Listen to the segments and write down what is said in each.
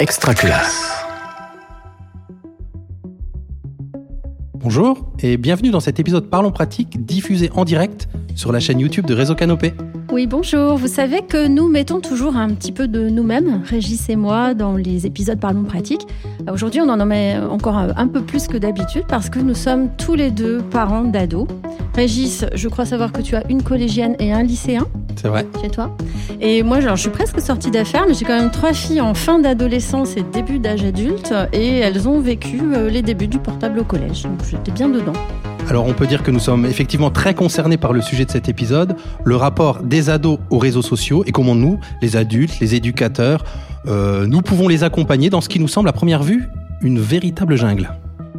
Extra classe. Bonjour et bienvenue dans cet épisode Parlons pratique diffusé en direct sur la chaîne YouTube de Réseau Canopé. Oui, bonjour. Vous savez que nous mettons toujours un petit peu de nous-mêmes, Régis et moi, dans les épisodes Parlons pratique. Aujourd'hui, on en met encore un peu plus que d'habitude parce que nous sommes tous les deux parents d'ados. Régis, je crois savoir que tu as une collégienne et un lycéen. C'est vrai. Chez toi. Et moi, je suis presque sortie d'affaires, mais j'ai quand même trois filles en fin d'adolescence et début d'âge adulte, et elles ont vécu euh, les débuts du portable au collège. Donc j'étais bien dedans. Alors on peut dire que nous sommes effectivement très concernés par le sujet de cet épisode, le rapport des ados aux réseaux sociaux et comment nous, les adultes, les éducateurs, euh, nous pouvons les accompagner dans ce qui nous semble à première vue une véritable jungle.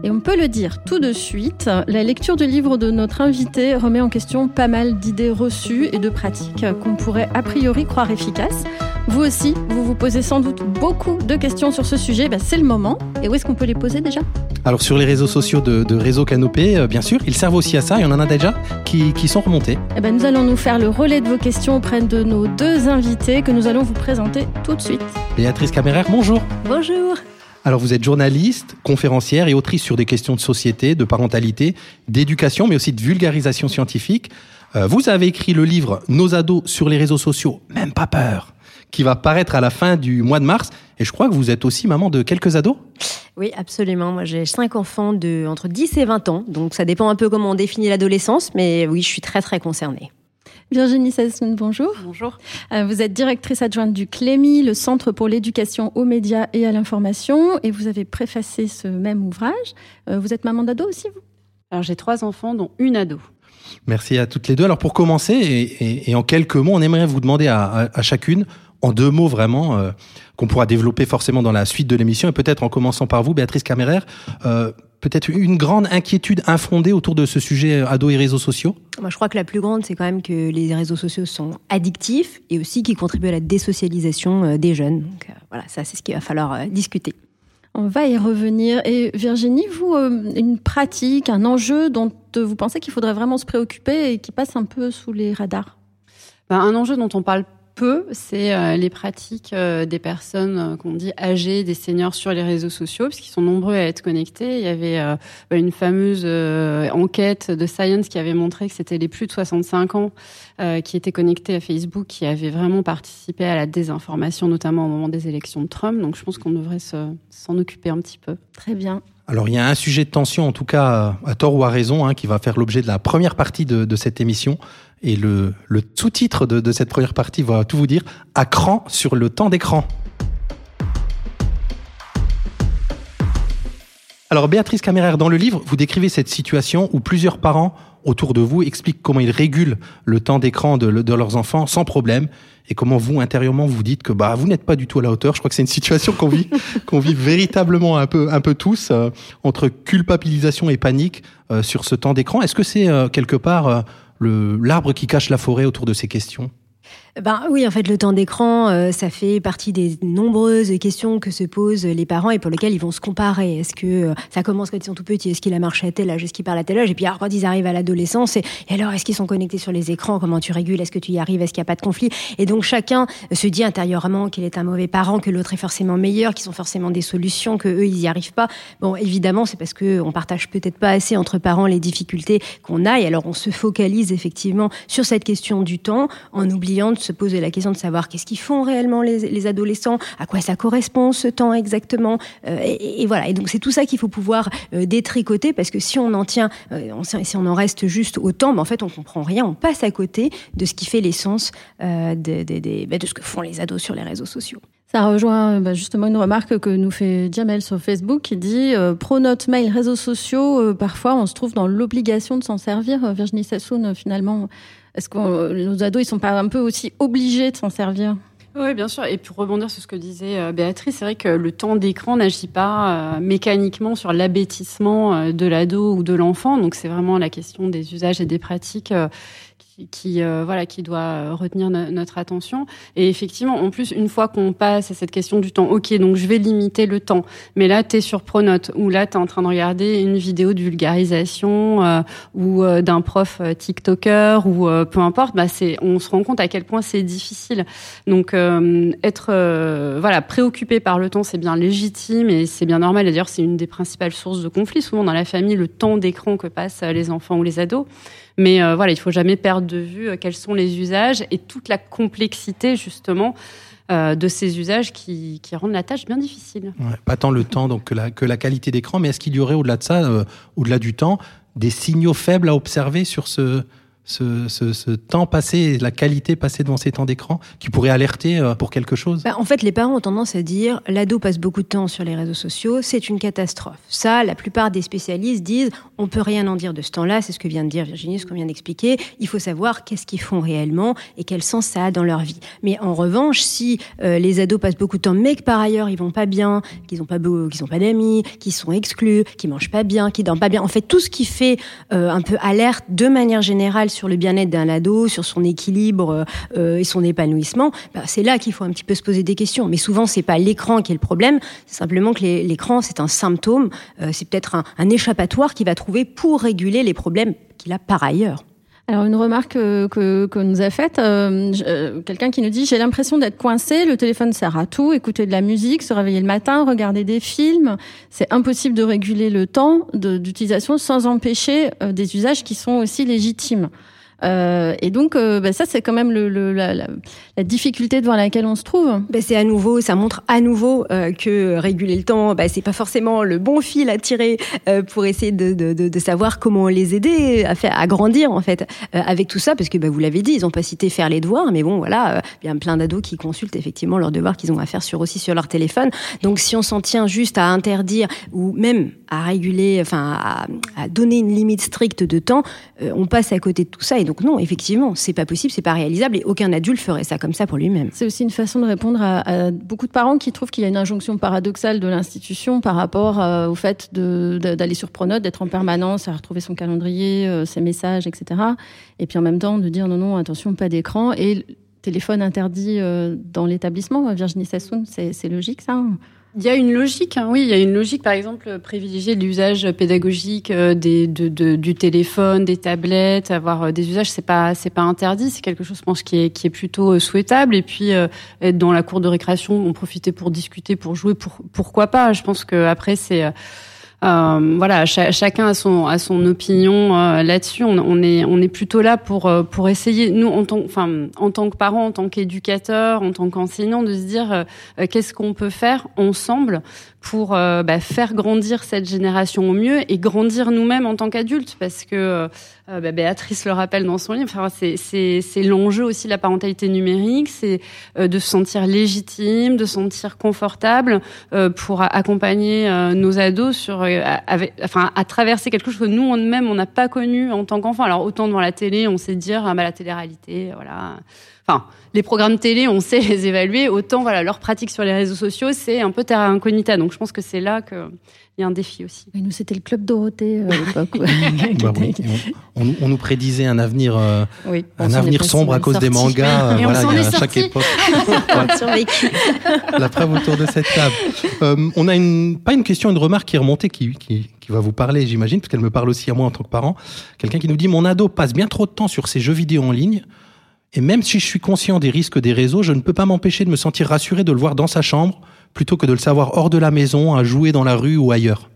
Et on peut le dire tout de suite, la lecture du livre de notre invité remet en question pas mal d'idées reçues et de pratiques qu'on pourrait a priori croire efficaces. Vous aussi, vous vous posez sans doute beaucoup de questions sur ce sujet, bah, c'est le moment. Et où est-ce qu'on peut les poser déjà? Alors sur les réseaux sociaux de, Réseau Canopé, euh, bien sûr, ils servent aussi à ça, il y en a déjà qui, sont remontés. Eh ben, nous allons nous faire le relais de vos questions auprès de nos deux invités que nous allons vous présenter tout de suite. Béatrice Caméraire, bonjour. Bonjour. Alors vous êtes journaliste, conférencière et autrice sur des questions de société, de parentalité, d'éducation, mais aussi de vulgarisation scientifique. Euh, vous avez écrit le livre Nos ados sur les réseaux sociaux, même pas peur, qui va paraître à la fin du mois de mars. Et je crois que vous êtes aussi maman de quelques ados Oui, absolument. Moi, j'ai cinq enfants de entre 10 et 20 ans. Donc ça dépend un peu comment on définit l'adolescence, mais oui, je suis très très concernée. Virginie Sassoon, bonjour. Bonjour. Euh, vous êtes directrice adjointe du CLEMI, le Centre pour l'éducation aux médias et à l'information, et vous avez préfacé ce même ouvrage. Euh, vous êtes maman d'ado aussi, vous? Alors j'ai trois enfants, dont une ado. Merci à toutes les deux. Alors pour commencer, et, en quelques mots, on aimerait vous demander à, chacune, en deux mots vraiment, euh, qu'on pourra développer forcément dans la suite de l'émission, et peut-être en commençant par vous, Béatrice Caméraire, peut-être une grande inquiétude infondée autour de ce sujet euh, ados et réseaux sociaux? Moi, je crois que la plus grande, c'est quand même que les réseaux sociaux sont addictifs et aussi qu'ils contribuent à la désocialisation euh, des jeunes. Donc euh, voilà, ça, c'est ce qu'il va falloir discuter. On va y revenir. Et Virginie, vous, une pratique, un enjeu dont vous pensez qu'il faudrait vraiment se préoccuper et qui passe un peu sous les radars? Ben, Un enjeu dont on parle peu, c'est euh, les pratiques euh, des personnes euh, qu'on dit âgées, des seniors sur les réseaux sociaux, puisqu'ils sont nombreux à être connectés. Il y avait une fameuse enquête de Science qui avait montré que c'était les plus de 65 ans qui étaient connectés à Facebook, qui avaient vraiment participé à la désinformation, notamment au moment des élections de Trump. Donc je pense qu'on devrait s'en occuper un petit peu. Très bien. Alors il y a un sujet de tension, en tout cas à tort ou à raison, hein, qui va faire l'objet de la première partie de, de cette émission. Et le, sous-titre de, cette première partie va tout vous dire, à cran sur le temps d'écran. Alors Béatrice Caméraire, dans le livre, vous décrivez cette situation où plusieurs parents autour de vous expliquent comment ils régulent le temps d'écran de, de, leurs enfants sans problème et comment vous intérieurement vous dites que bah vous n'êtes pas du tout à la hauteur. Je crois que c'est une situation qu'on vit qu'on vit véritablement un peu un peu tous euh, entre culpabilisation et panique euh, sur ce temps d'écran. Est-ce que c'est euh, quelque part l'arbre qui cache la forêt autour de ces questions? Ben oui, en fait, le temps d'écran, euh, ça fait partie des nombreuses questions que se posent les parents et pour lesquelles ils vont se comparer. Est-ce que euh, ça commence quand ils sont tout petits Est-ce qu'il a marché à tel âge Est-ce qu'il parle à tel âge? Et puis alors, quand ils arrivent à l'adolescence, et, alors est-ce qu'ils sont connectés sur les écrans? Comment tu régules? Est-ce que tu y arrives? Est-ce qu'il n'y a pas de conflit? Et donc chacun se dit intérieurement qu'il est un mauvais parent, que l'autre est forcément meilleur, qu'ils sont forcément des solutions, que eux ils y arrivent pas. Bon, évidemment, c'est parce que on partage peut-être pas assez entre parents les difficultés qu'on a, et alors on se focalise effectivement sur cette question du temps en oubliant se poser la question de savoir qu'est-ce qu'ils font réellement les, adolescents, à quoi ça correspond ce temps exactement. Euh, et, voilà. Et donc c'est tout ça qu'il faut pouvoir euh, détricoter parce que si on en tient, euh, si on en reste juste au temps, ben, en fait on comprend rien, on passe à côté de ce qui fait l'essence de, de, de, ce que font les ados sur les réseaux sociaux. Ça rejoint bah, justement une remarque que nous fait Jamel sur Facebook qui dit pro note mail réseaux sociaux parfois on se trouve dans l'obligation de s'en servir Virginie Sassoon finalement est-ce que nos ados, ils sont pas un peu aussi obligés de s'en servir? Oui, bien sûr. Et pour rebondir sur ce que disait euh, Béatrice, c'est vrai que le temps d'écran n'agit pas euh, mécaniquement sur l'abêtissement euh, de l'ado ou de l'enfant. Donc c'est vraiment la question des usages et des pratiques qui, euh, voilà, qui doit retenir notre attention. Et effectivement, en plus, une fois qu'on passe à cette question du temps, ok, donc je vais limiter le temps. Mais là, tu es sur Pronote, ou là, tu es en train de regarder une vidéo de vulgarisation euh, ou euh, d'un prof TikToker ou peu importe, bah, c'est, on se rend compte à quel point c'est difficile. Donc, être voilà préoccupé par le temps, c'est bien légitime et c'est bien normal. d'ailleurs, c'est une des principales sources de conflits souvent dans la famille, le temps d'écran que passent les enfants ou les ados. Mais euh, voilà, il faut jamais perdre de vue euh, quels sont les usages et toute la complexité justement euh, de ces usages qui, rendent la tâche bien difficile. pas tant le temps donc que la, que la qualité d'écran, mais est-ce qu'il y aurait au-delà de ça, au-delà du temps, des signaux faibles à observer sur ce, ce, temps passé, la qualité passée devant ces temps d'écran, qui pourrait alerter euh, pour quelque chose bah, En fait, les parents ont tendance à dire l'ado passe beaucoup de temps sur les réseaux sociaux, c'est une catastrophe. Ça, la plupart des spécialistes disent on peut rien en dire de ce temps-là, c'est ce que vient de dire Virginie, ce qu'on vient d'expliquer. Il faut savoir qu'est-ce qu'ils font réellement et quel sens ça a dans leur vie. Mais en revanche, si euh, les ados passent beaucoup de temps, mais que par ailleurs ils vont pas bien, qu'ils n'ont pas ont pas d'amis, qu'ils sont exclus, qu'ils mangent pas bien, qu'ils dorment pas bien, en fait tout ce qui fait euh, un peu alerte de manière générale sur le bien-être d'un ado, sur son équilibre euh, et son épanouissement, bah, c'est là qu'il faut un petit peu se poser des questions. Mais souvent, c'est pas l'écran qui est le problème, c'est simplement que l'écran, c'est un symptôme, euh, c'est peut-être un, un échappatoire qu'il va trouver pour réguler les problèmes qu'il a par ailleurs. Alors une remarque que, que, nous a faite, euh, euh, quelqu'un qui nous dit j'ai l'impression d'être coincé, le téléphone sert à tout, écouter de la musique, se réveiller le matin, regarder des films, c'est impossible de réguler le temps d'utilisation sans empêcher euh, des usages qui sont aussi légitimes. Euh, et donc, euh, bah, ça, c'est quand même le, le, la, la, la, difficulté devant laquelle on se trouve. Bah, c'est à nouveau, ça montre à nouveau euh, que réguler le temps, bah, c'est pas forcément le bon fil à tirer euh, pour essayer de, de, de, de, savoir comment les aider à faire à grandir en fait avec tout ça, parce que bah, vous l'avez dit, ils ont pas cité faire les devoirs, mais bon, voilà, il y a plein d'ados qui consultent effectivement leurs devoirs qu'ils ont à faire sur aussi sur leur téléphone. Donc, si on s'en tient juste à interdire ou même à réguler, enfin à, à donner une limite stricte de temps, on passe à côté de tout ça. Donc non, effectivement, c'est pas possible, c'est pas réalisable et aucun adulte ferait ça comme ça pour lui-même. C'est aussi une façon de répondre à, beaucoup de parents qui trouvent qu'il y a une injonction paradoxale de l'institution par rapport euh, au fait d'aller sur Pronote, d'être en permanence, à retrouver son calendrier, euh, ses messages, etc. Et puis en même temps de dire non, non, attention, pas d'écran et téléphone interdit euh, dans l'établissement. Virginie Sassoon, c'est logique ça il y a une logique, hein, oui, il y a une logique, par exemple, privilégier l'usage pédagogique euh, des, de, de, du téléphone, des tablettes, avoir euh, des usages, c'est pas, c'est pas interdit, c'est quelque chose, je pense, qui est, qui est plutôt euh, souhaitable. Et puis, être dans la cour de récréation, en profiter pour discuter, pour jouer, pour, pourquoi pas? Je pense que après, c'est euh, voilà, chacun a son a son opinion euh, là-dessus. On, est plutôt là pour euh, pour essayer nous en tant enfin en tant que parents, en tant qu'éducateurs, en tant qu'enseignants, de se dire qu'est-ce qu'on peut faire ensemble pour bah, faire grandir cette génération au mieux et grandir nous-mêmes en tant qu'adultes parce que euh, bah, Béatrice le rappelle dans son livre, enfin, c'est l'enjeu aussi de la parentalité numérique, c'est euh, de se sentir légitime, de se sentir confortable euh, pour accompagner nos ados sur, avec, enfin, à traverser quelque chose que nous, même, on n'a pas connu en tant qu'enfant. Alors autant devant la télé, on sait dire ah, bah, la télé-réalité, voilà. Enfin, les programmes télé, on sait les évaluer. Autant, voilà, leur pratique sur les réseaux sociaux, c'est un peu terra incognita. Donc, je pense que c'est là que il y a un défi aussi. nous, c'était le club Dorothée euh, à l'époque. Bah on, nous prédisait un avenir, euh, un avenir sombre à cause des mangas. Et voilà, on y a à chaque époque. La preuve autour de cette table. Euh, on a une, pas une question, une remarque qui est remontée, qui, qui, qui va vous parler, j'imagine, parce qu'elle me parle aussi à moi en tant que parent. Quelqu'un qui nous dit Mon ado passe bien trop de temps sur ses jeux vidéo en ligne. Et même si je suis conscient des risques des réseaux, je ne peux pas m'empêcher de me sentir rassuré de le voir dans sa chambre plutôt que de le savoir hors de la maison, à jouer dans la rue ou ailleurs.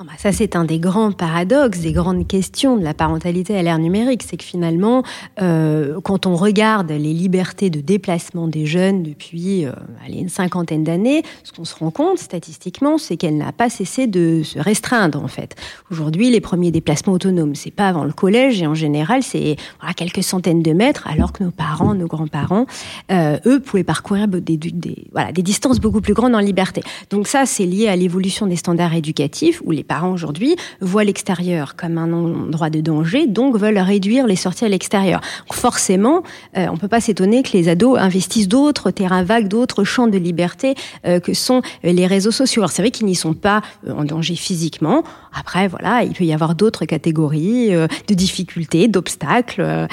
Ah bah ça, c'est un des grands paradoxes, des grandes questions de la parentalité à l'ère numérique. C'est que finalement, euh, quand on regarde les libertés de déplacement des jeunes depuis euh, allez, une cinquantaine d'années, ce qu'on se rend compte statistiquement, c'est qu'elle n'a pas cessé de se restreindre en fait. Aujourd'hui, les premiers déplacements autonomes, c'est pas avant le collège et en général, c'est voilà, quelques centaines de mètres, alors que nos parents, nos grands-parents, euh, eux, pouvaient parcourir des, des, voilà, des distances beaucoup plus grandes en liberté. Donc ça, c'est lié à l'évolution des standards éducatifs où les parents aujourd'hui voient l'extérieur comme un endroit de danger, donc veulent réduire les sorties à l'extérieur. Forcément, euh, on peut pas s'étonner que les ados investissent d'autres terrains vagues, d'autres champs de liberté euh, que sont les réseaux sociaux. Alors c'est vrai qu'ils n'y sont pas euh, en danger physiquement. Après, voilà, il peut y avoir d'autres catégories de difficultés, d'obstacles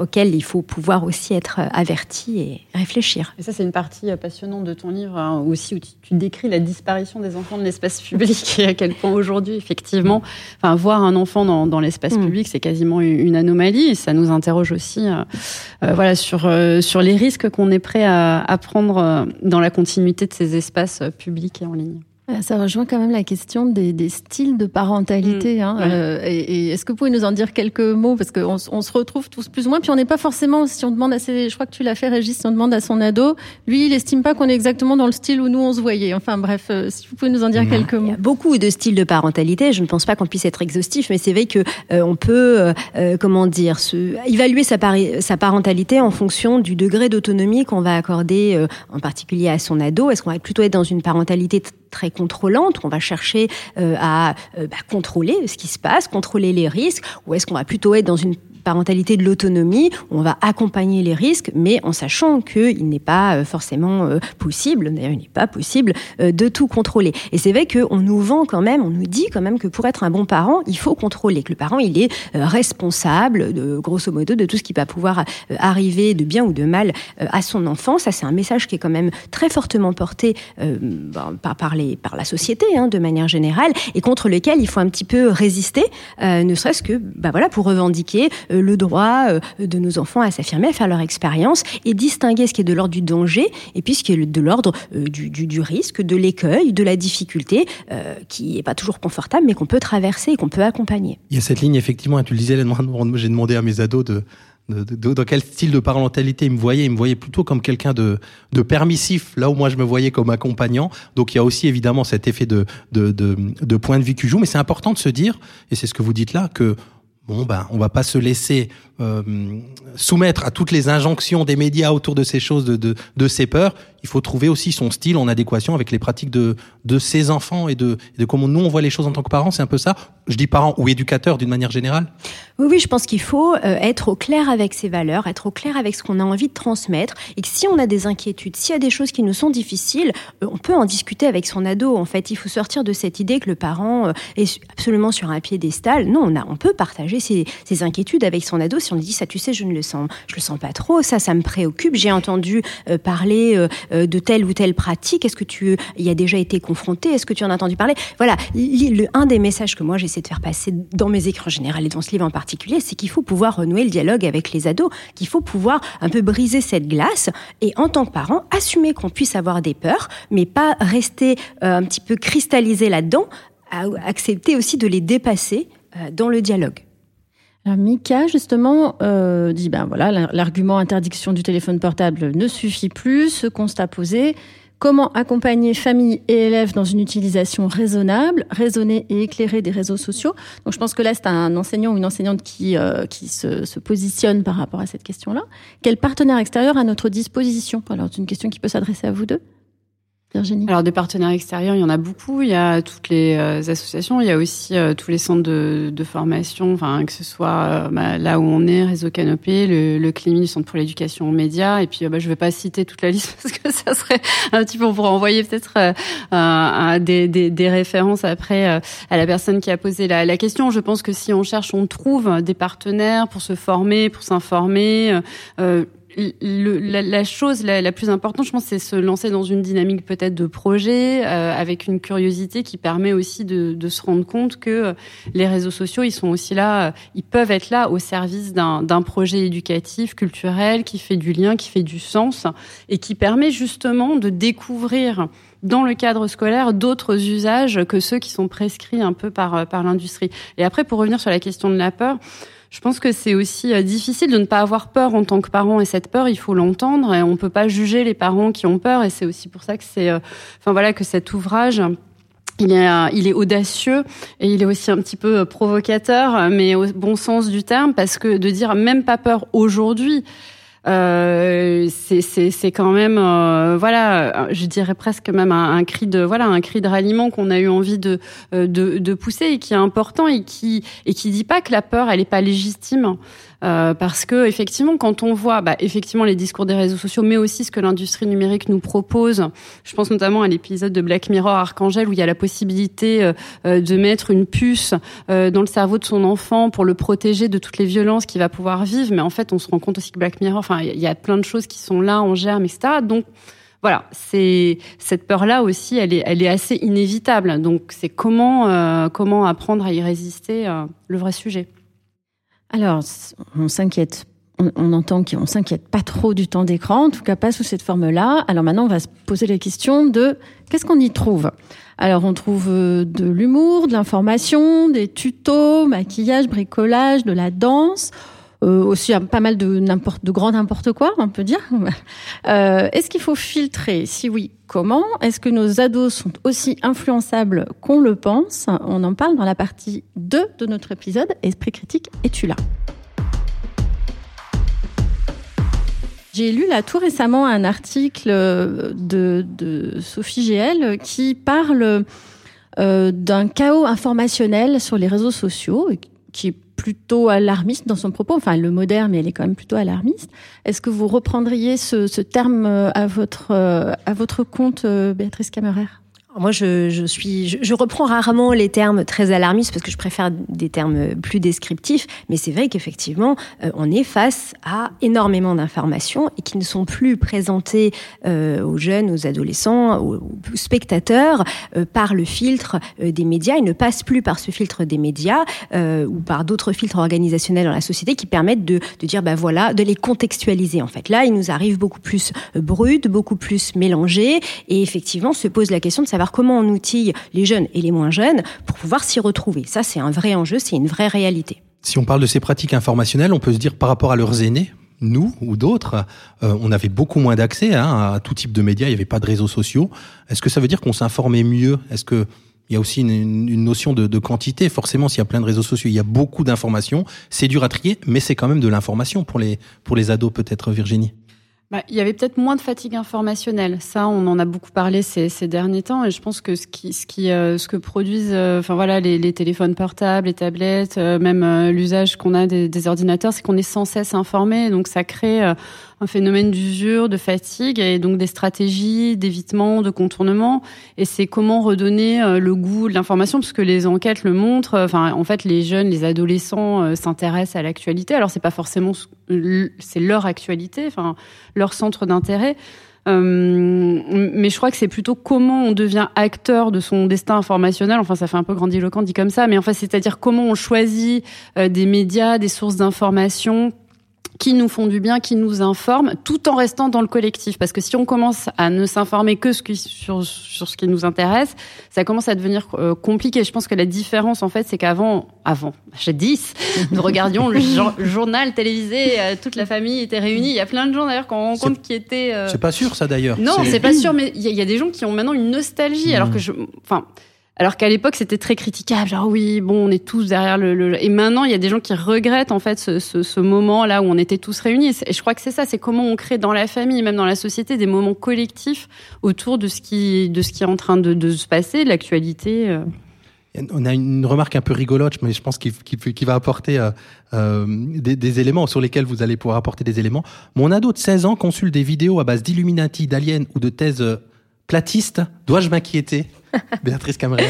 auxquels il faut pouvoir aussi être averti et réfléchir. Et ça, c'est une partie passionnante de ton livre hein, aussi où tu, tu, décris la disparition des enfants de l'espace public et à quel point aujourd'hui, effectivement, enfin, voir un enfant dans, dans l'espace mm. public, c'est quasiment une anomalie. Et ça nous interroge aussi, euh, euh, voilà, sur euh, sur les risques qu'on est prêt à, à prendre dans la continuité de ces espaces publics et en ligne. Ça rejoint quand même la question des, des styles de parentalité. Mmh, hein. Euh, et, et est-ce que vous pouvez nous en dire quelques mots? Parce qu'on on se retrouve tous plus ou moins, puis on n'est pas forcément, si on demande à ses, je crois que tu l'as fait Régis, si on demande à son ado, lui il estime pas qu'on est exactement dans le style où nous on se voyait. Enfin bref, euh, si vous pouvez nous en dire mmh. quelques mots. Il y a beaucoup de styles de parentalité, je ne pense pas qu'on puisse être exhaustif, mais c'est vrai que euh, on peut, euh, comment dire, se, évaluer sa, sa parentalité en fonction du degré d'autonomie qu'on va accorder en particulier à son ado. Est-ce qu'on va plutôt être dans une parentalité très contrôlante, on va chercher euh, à euh, bah, contrôler ce qui se passe, contrôler les risques, ou est-ce qu'on va plutôt être dans une parentalité de l'autonomie, on va accompagner les risques, mais en sachant qu'il n'est pas euh, forcément euh, possible, d'ailleurs il n'est pas possible, euh, de tout contrôler. Et c'est vrai qu'on nous vend quand même, on nous dit quand même que pour être un bon parent, il faut contrôler, que le parent il est responsable, de, grosso modo, de tout ce qui va pouvoir arriver de bien ou de mal à son enfant. Ça c'est un message qui est quand même très fortement porté par, par, les, par la société, hein, de manière générale, et contre lequel il faut un petit peu résister, ne serait-ce que ben, voilà, pour revendiquer le droit euh, de nos enfants à s'affirmer, à faire leur expérience et distinguer ce qui est de l'ordre du danger et puis ce qui est de l'ordre euh, du, risque, de l'écueil, de la difficulté, qui n'est pas toujours confortable, mais qu'on peut traverser et qu'on peut accompagner. Il y a cette ligne, effectivement, tu le disais, j'ai demandé à mes ados de, dans quel style de parentalité ils me voyaient. Ils me voyaient plutôt comme quelqu'un de, de permissif, là où moi je me voyais comme accompagnant. Donc il y a aussi évidemment cet effet de point de vue qui joue. Mais c'est important de se dire, et c'est ce que vous dites là, que bon ben on va pas se laisser euh, soumettre à toutes les injonctions des médias autour de ces choses, de, de, ces peurs, il faut trouver aussi son style en adéquation avec les pratiques de, de ses enfants et de, de comment nous on voit les choses en tant que parents. C'est un peu ça. Je dis parents ou éducateurs d'une manière générale. Oui, oui, je pense qu'il faut euh, être au clair avec ses valeurs, être au clair avec ce qu'on a envie de transmettre, et que si on a des inquiétudes, s'il y a des choses qui nous sont difficiles, euh, on peut en discuter avec son ado. En fait, il faut sortir de cette idée que le parent est absolument sur un piédestal. Non, on a, on peut partager ses, ses inquiétudes avec son ado si on dit ça, tu sais, je ne le sens, je le sens pas trop, ça, ça me préoccupe. J'ai entendu euh, parler euh, euh, de telle ou telle pratique. Est-ce que tu y as déjà été confronté Est-ce que tu en as entendu parler? Voilà, le, un des messages que moi j'essaie de faire passer dans mes écrans généraux et dans ce livre en particulier, c'est qu'il faut pouvoir renouer le dialogue avec les ados, qu'il faut pouvoir un peu briser cette glace et en tant que parent assumer qu'on puisse avoir des peurs, mais pas rester un petit peu cristallisé là-dedans, accepter aussi de les dépasser dans le dialogue. Alors Mika justement euh, dit ben voilà l'argument interdiction du téléphone portable ne suffit plus. Ce constat posé, comment accompagner famille et élèves dans une utilisation raisonnable, raisonnée et éclairée des réseaux sociaux? Donc je pense que là c'est un enseignant ou une enseignante qui euh, qui se, positionne par rapport à cette question-là. Quel partenaire extérieur à notre disposition? Alors c'est une question qui peut s'adresser à vous deux. Alors des partenaires extérieurs, il y en a beaucoup. Il y a toutes les euh, associations, il y a aussi euh, tous les centres de, formation, enfin que ce soit euh, bah, là où on est, Réseau Canopé, le, le CLIMI, le Centre pour l'éducation aux médias. Et puis bah, je ne vais pas citer toute la liste parce que ça serait un petit peu, on pourrait envoyer peut-être des, des, des, références après à la personne qui a posé la, la, question. Je pense que si on cherche, on trouve des partenaires pour se former, pour s'informer le, la, la, chose la, la, plus importante, je pense, c'est se lancer dans une dynamique peut-être de projet, euh, avec une curiosité qui permet aussi de, de, se rendre compte que euh, les réseaux sociaux, ils sont aussi là, euh, ils peuvent être là au service d'un projet éducatif, culturel, qui fait du lien, qui fait du sens, et qui permet justement de découvrir dans le cadre scolaire d'autres usages que ceux qui sont prescrits un peu par, par l'industrie. Et après, pour revenir sur la question de la peur, je pense que c'est aussi euh, difficile de ne pas avoir peur en tant que parent et cette peur, il faut l'entendre et on peut pas juger les parents qui ont peur et c'est aussi pour ça que c'est, euh, enfin voilà, que cet ouvrage il est, euh, il est audacieux et il est aussi un petit peu provocateur, mais au bon sens du terme, parce que de dire même pas peur aujourd'hui, euh, c'est quand même euh, voilà je dirais presque même un, cri de voilà un cri de ralliement qu'on a eu envie de, de, de pousser et qui est important et qui et qui dit pas que la peur elle est pas légitime euh, parce que effectivement, quand on voit bah, effectivement les discours des réseaux sociaux, mais aussi ce que l'industrie numérique nous propose, je pense notamment à l'épisode de Black Mirror Archangel où il y a la possibilité euh, euh, de mettre une puce dans le cerveau de son enfant pour le protéger de toutes les violences qu'il va pouvoir vivre. Mais en fait, on se rend compte aussi que Black Mirror, enfin, il y a plein de choses qui sont là en germe, etc. Donc voilà, c'est cette peur-là aussi, elle est, elle est assez inévitable. Donc c'est comment, comment apprendre à y résister, le vrai sujet. Alors, on s'inquiète. On, entend qu'on s'inquiète pas trop du temps d'écran, en tout cas pas sous cette forme-là. Alors maintenant, on va se poser la question de qu'est-ce qu'on y trouve? Alors, on trouve euh, de l'humour, de l'information, des tutos, maquillage, bricolage, de la danse. Euh, aussi pas mal de grand n'importe quoi, on peut dire. Euh, Est-ce qu'il faut filtrer? Si oui, comment? Est-ce que nos ados sont aussi influençables qu'on le pense? On en parle dans la partie 2 de notre épisode Esprit critique, es-tu là? J'ai lu là tout récemment un article de, de Sophie GL qui parle euh, d'un chaos informationnel sur les réseaux sociaux qui est plutôt alarmiste dans son propos. Enfin, le modère, mais elle est quand même plutôt alarmiste. Est-ce que vous reprendriez ce, ce terme euh, à votre, euh, à votre compte, euh, Béatrice Camerer? Moi, je, je suis, je, reprends rarement les termes très alarmistes parce que je préfère des termes plus descriptifs. Mais c'est vrai qu'effectivement, euh, on est face à énormément d'informations et qui ne sont plus présentées euh, aux jeunes, aux adolescents, aux, spectateurs euh, par le filtre des médias. Ils ne passent plus par ce filtre des médias ou par d'autres filtres organisationnels dans la société qui permettent de, de dire, ben voilà, de les contextualiser. En fait, là, il nous arrive beaucoup plus brut, beaucoup plus mélangé, et effectivement, se pose la question de savoir comment on outille les jeunes et les moins jeunes pour pouvoir s'y retrouver. Ça, c'est un vrai enjeu, c'est une vraie réalité. Si on parle de ces pratiques informationnelles, on peut se dire par rapport à leurs aînés, nous ou d'autres, euh, on avait beaucoup moins d'accès hein, à tout type de médias, il n'y avait pas de réseaux sociaux. Est-ce que ça veut dire qu'on s'informait mieux? Est-ce que il y a aussi une, notion de, de, quantité. Forcément, s'il y a plein de réseaux sociaux, il y a beaucoup d'informations. C'est dur à trier, mais c'est quand même de l'information pour les, pour les ados, peut-être, Virginie. Bah, il y avait peut-être moins de fatigue informationnelle. Ça, on en a beaucoup parlé ces, ces derniers temps, et je pense que ce qui, ce qui, euh, ce que produisent, euh, enfin voilà, les, les, téléphones portables, les tablettes, euh, même l'usage qu'on a des, des ordinateurs, c'est qu'on est sans cesse informé. Donc ça crée un phénomène d'usure, de fatigue, et donc des stratégies d'évitement, de contournement. Et c'est comment redonner le goût de l'information, parce que les enquêtes le montrent. Enfin, en fait, les jeunes, les adolescents s'intéressent à l'actualité. Alors c'est pas forcément, c'est leur actualité. Enfin leur centre d'intérêt. Euh, mais je crois que c'est plutôt comment on devient acteur de son destin informationnel. Enfin, ça fait un peu grandiloquent dit comme ça, mais enfin, c'est-à-dire comment on choisit euh, des médias, des sources d'information qui nous font du bien, qui nous informent, tout en restant dans le collectif. Parce que si on commence à ne s'informer que sur, sur ce qui nous intéresse, ça commence à devenir euh, compliqué. Je pense que la différence, en fait, c'est qu'avant, avant, j'ai 10, nous regardions le journal télévisé, euh, toute la famille était réunie. Il y a plein de gens d'ailleurs qu'on rencontre qui étaient. Euh, c'est pas sûr, ça d'ailleurs. Non, c'est pas sûr, mais il y, a des gens qui ont maintenant une nostalgie, alors hmm. que je, enfin. Alors qu'à l'époque, c'était très critiquable. Genre, oui, bon, on est tous derrière le, Et maintenant, il y a des gens qui regrettent, en fait, ce, ce, moment-là où on était tous réunis. Et je crois que c'est ça, c'est comment on crée dans la famille, même dans la société, des moments collectifs autour de ce qui, de ce qui est en train de, de se passer, de l'actualité. Euh. On a une remarque un peu rigolote, mais je pense qu'il va apporter euh, euh, des, des, éléments sur lesquels vous allez pouvoir apporter des éléments. Mon ado de 16 ans consulte des vidéos à base d'Illuminati, d'aliens ou de thèses platistes. Dois-je m'inquiéter? Béatrice Cameron.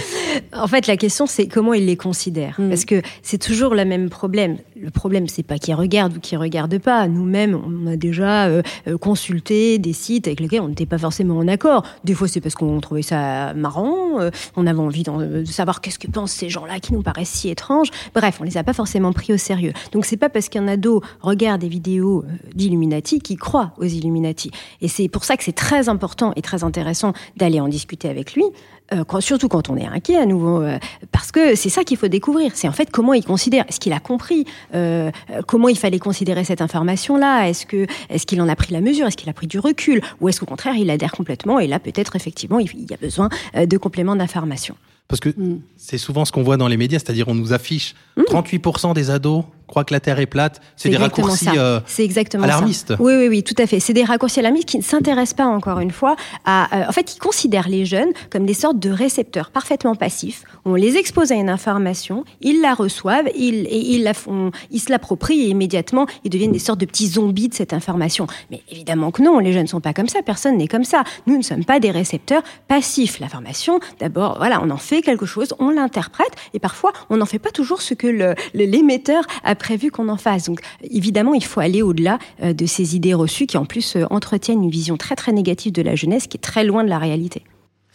En fait, la question, c'est comment il les considère. Mm. Parce que c'est toujours le même problème. Le problème, c'est pas qu'ils regardent ou qu'ils regardent pas. Nous-mêmes, on a déjà euh, euh, consulté des sites avec lesquels on n'était pas forcément en accord. Des fois, c'est parce qu'on trouvait ça marrant. Euh, on avait envie de savoir qu'est-ce que pensent ces gens-là qui nous paraissent si étranges. Bref, on les a pas forcément pris au sérieux. Donc, c'est pas parce qu'un ado regarde des vidéos d'Illuminati qu'il croit aux Illuminati. Et c'est pour ça que c'est très important et très intéressant d'aller en discuter avec lui. Euh, surtout quand on est inquiet à nouveau, euh, parce que c'est ça qu'il faut découvrir. C'est en fait comment il considère. Est-ce qu'il a compris euh, comment il fallait considérer cette information-là? Est-ce que est-ce qu'il en a pris la mesure? Est-ce qu'il a pris du recul? Ou est-ce qu'au contraire il adhère complètement Et là, peut-être effectivement, il y a besoin de compléments d'information. Parce que mm. c'est souvent ce qu'on voit dans les médias, c'est-à-dire on nous affiche 38% mm. des ados croient que la Terre est plate. C'est des raccourcis euh, exactement alarmistes. Oui, oui, oui, tout à fait. C'est des raccourcis alarmistes qui ne s'intéressent pas, encore une fois, à... Euh, en fait, ils considèrent les jeunes comme des sortes de récepteurs parfaitement passifs. On les expose à une information, ils la reçoivent, ils, et ils, la font, ils se l'approprient et immédiatement, ils deviennent des sortes de petits zombies de cette information. Mais évidemment que non, les jeunes ne sont pas comme ça, personne n'est comme ça. Nous ne sommes pas des récepteurs passifs. L'information, d'abord, voilà, on en fait quelque chose, on l'interprète, et parfois, on n'en fait pas toujours ce que l'émetteur a prévu qu'on en fasse. Donc évidemment, il faut aller au-delà euh, de ces idées reçues qui en plus euh, entretiennent une vision très très négative de la jeunesse qui est très loin de la réalité.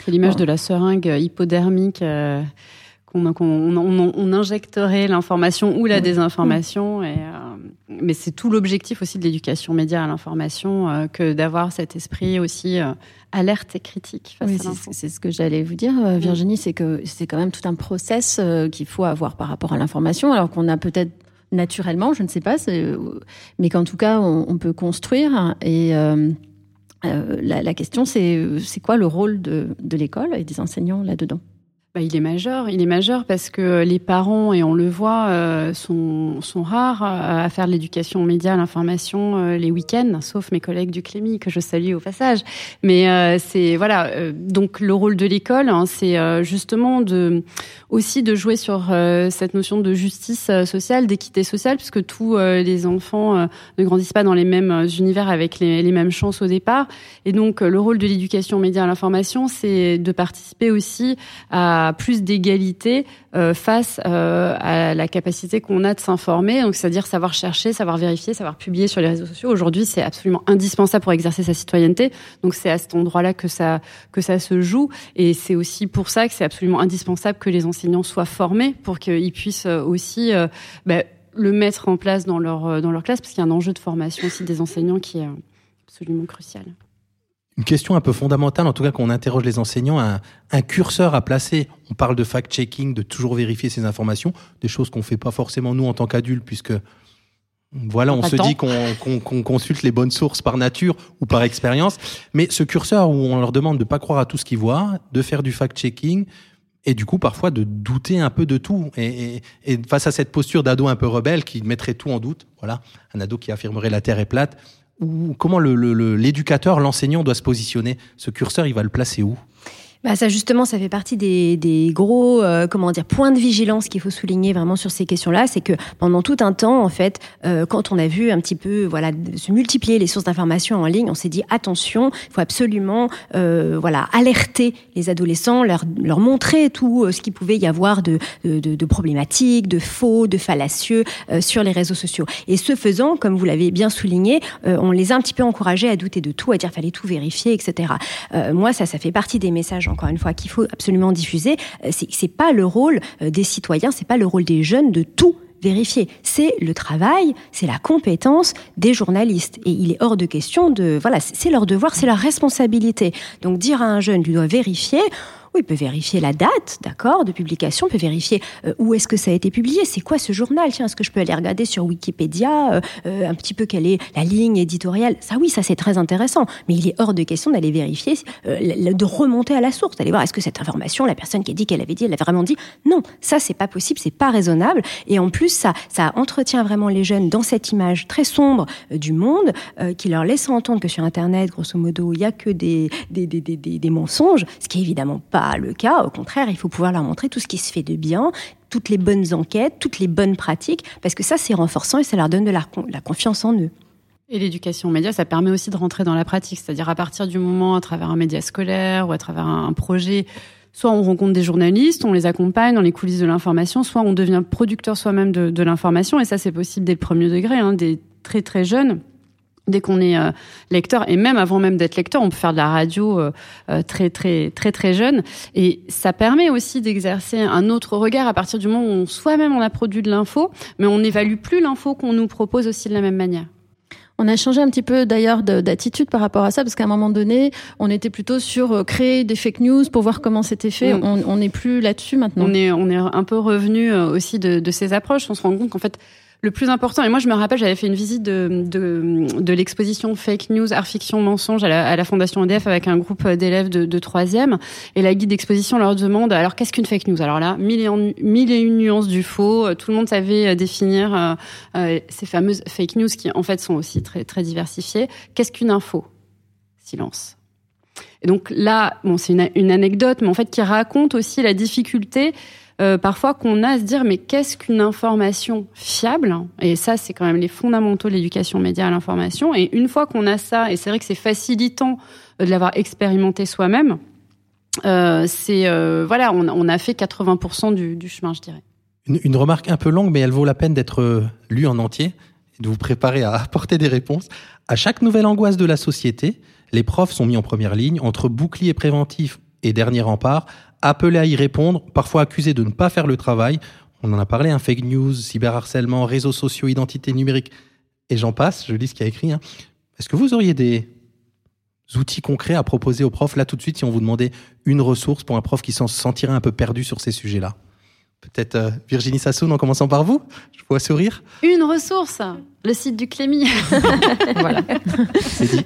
C'est l'image de la seringue hypodermique. Euh, qu'on on, injecterait l'information ou la désinformation. Et, mais c'est tout l'objectif aussi de l'éducation média à l'information que d'avoir cet esprit aussi alerte et critique. c'est ce que j'allais vous dire, Virginie, c'est que c'est quand même tout un process qu'il faut avoir par rapport à l'information, alors qu'on a peut-être naturellement, je ne sais pas, mais qu'en tout cas, on, peut construire. Et euh, euh, la, question, c'est quoi le rôle de l'école et des enseignants là-dedans? Bah, il est majeur, il est majeur parce que les parents, et on le voit, euh, sont, sont rares à faire de l'éducation média, l'information euh, les week-ends, sauf mes collègues du Clémy que je salue au passage. Mais euh, c'est voilà, donc le rôle de l'école, hein, c'est justement de aussi de jouer sur cette notion de justice sociale, d'équité sociale, puisque tous les enfants ne grandissent pas dans les mêmes univers avec les, mêmes chances au départ. Et donc le rôle de l'éducation média à l'information, c'est de participer aussi à plus d'égalité euh, face euh, à la capacité qu'on a de s'informer, donc c'est-à-dire savoir chercher, savoir vérifier, savoir publier sur les réseaux sociaux. Aujourd'hui, c'est absolument indispensable pour exercer sa citoyenneté. Donc c'est à cet endroit-là que ça que ça se joue, et c'est aussi pour ça que c'est absolument indispensable que les enseignants soient formés pour qu'ils puissent aussi euh, bah, le mettre en place dans leur dans leur classe, parce qu'il y a un enjeu de formation aussi des enseignants qui est absolument crucial une question un peu fondamentale, en tout cas qu'on interroge les enseignants, un, curseur à placer. On parle de fact-checking, de toujours vérifier ces informations, des choses qu'on fait pas forcément nous en tant qu'adultes, puisque voilà, on, se dit qu'on consulte les bonnes sources par nature ou par expérience. Mais ce curseur où on leur demande de pas croire à tout ce qu'ils voient, de faire du fact-checking, et du coup parfois de douter un peu de tout. Et, et face à cette posture d'ado un peu rebelle qui mettrait tout en doute, voilà, un ado qui affirmerait la Terre est plate, ou comment l'éducateur, l'enseignant doit se positionner? Ce curseur, il va le placer où? Bah ça justement, ça fait partie des, des gros euh, comment dire points de vigilance qu'il faut souligner vraiment sur ces questions-là, c'est que pendant tout un temps, en fait, euh, quand on a vu un petit peu voilà se multiplier les sources d'informations en ligne, on s'est dit attention, il faut absolument euh, voilà alerter les adolescents, leur leur montrer tout euh, ce qu'il pouvait y avoir de, de, de, problématiques, de faux, de fallacieux euh, sur les réseaux sociaux. Et ce faisant, comme vous l'avez bien souligné, on les a un petit peu encouragés à douter de tout, à dire fallait tout vérifier, etc. moi, ça, ça fait partie des messages encore une fois, qu'il faut absolument diffuser. Euh, c'est pas le rôle euh, des citoyens, c'est pas le rôle des jeunes de tout vérifier. C'est le travail, c'est la compétence des journalistes. Et il est hors de question de... Voilà, c'est leur devoir, c'est leur responsabilité. Donc dire à un jeune, tu dois vérifier, il peut vérifier la date, d'accord, de publication, peut vérifier euh, où est-ce que ça a été publié, c'est quoi ce journal, tiens, est-ce que je peux aller regarder sur Wikipédia euh, euh, un petit peu quelle est la ligne éditoriale. Ça oui, ça c'est très intéressant, mais il est hors de question d'aller vérifier, de remonter à la source, d'aller voir est-ce que cette information, la personne qui a dit qu'elle avait dit, elle a vraiment dit. Non, ça c'est pas possible, c'est pas raisonnable, et en plus ça, ça entretient vraiment les jeunes dans cette image très sombre du monde qui leur laisse entendre que sur Internet, grosso modo, il y a que des, des, des, des, des mensonges, ce qui est évidemment pas le cas. Au contraire, il faut pouvoir leur montrer tout ce qui se fait de bien, toutes les bonnes enquêtes, toutes les bonnes pratiques, parce que ça, c'est renforçant et ça leur donne de la, confiance en eux. Et l'éducation média, ça permet aussi de rentrer dans la pratique, c'est-à-dire à partir du moment, à travers un média scolaire ou à travers un projet, soit on rencontre des journalistes, on les accompagne dans les coulisses de l'information, soit on devient producteur soi-même de, l'information, et ça c'est possible dès le premier degré, hein, des très très jeunes dès qu'on est euh, lecteur et même avant même d'être lecteur, on peut faire de la radio euh, euh, très très très très jeune et ça permet aussi d'exercer un autre regard à partir du moment où soi-même on a produit de l'info, mais on n'évalue plus l'info qu'on nous propose aussi de la même manière. On a changé un petit peu d'ailleurs d'attitude par rapport à ça, parce qu'à un moment donné, on était plutôt sur créer des fake news pour voir comment c'était fait. Mm. On n'est plus là-dessus maintenant. On est, on est un peu revenu aussi de, de ces approches. On se rend compte qu'en fait, le plus important, et moi je me rappelle, j'avais fait une visite de, de, l'exposition Fake News, Art Fiction, Mensonge à la, à la Fondation EDF avec un groupe d'élèves de, 3e. Et la guide d'exposition leur demande, alors qu'est-ce qu'une fake news? Alors là, mille et, une nuances du faux. Tout le monde savait euh, définir euh, euh, ces fameuses fake news qui en fait sont aussi très, très diversifiées. Qu'est-ce qu'une info? Silence. Et donc là, bon, c'est une, anecdote, mais en fait qui raconte aussi la difficulté euh, parfois qu'on a à se dire mais qu'est-ce qu'une information fiable? Et ça, c'est quand même les fondamentaux de l'éducation média à l'information. Et une fois qu'on a ça, et c'est vrai que c'est facilitant de l'avoir expérimenté soi-même, euh, c'est euh, voilà, on, a fait 80% du, chemin, je dirais. Une, une, remarque un peu longue, mais elle vaut la peine d'être euh, lue en entier et de vous préparer à apporter des réponses. À chaque nouvelle angoisse de la société, les profs sont mis en première ligne entre bouclier préventif et dernier rempart appelés à y répondre, parfois accusés de ne pas faire le travail. On en a parlé, hein, fake news, cyberharcèlement, réseaux sociaux, identité numérique, et j'en passe, je lis ce qu'il y a écrit. Hein. Est-ce que vous auriez des outils concrets à proposer aux profs, là tout de suite, si on vous demandait une ressource pour un prof qui se sentirait un peu perdu sur ces sujets-là Peut-être euh, Virginie Sassoon, en commençant par vous Je vois sourire. Une ressource? Le site du Clémy. voilà. C'est dit.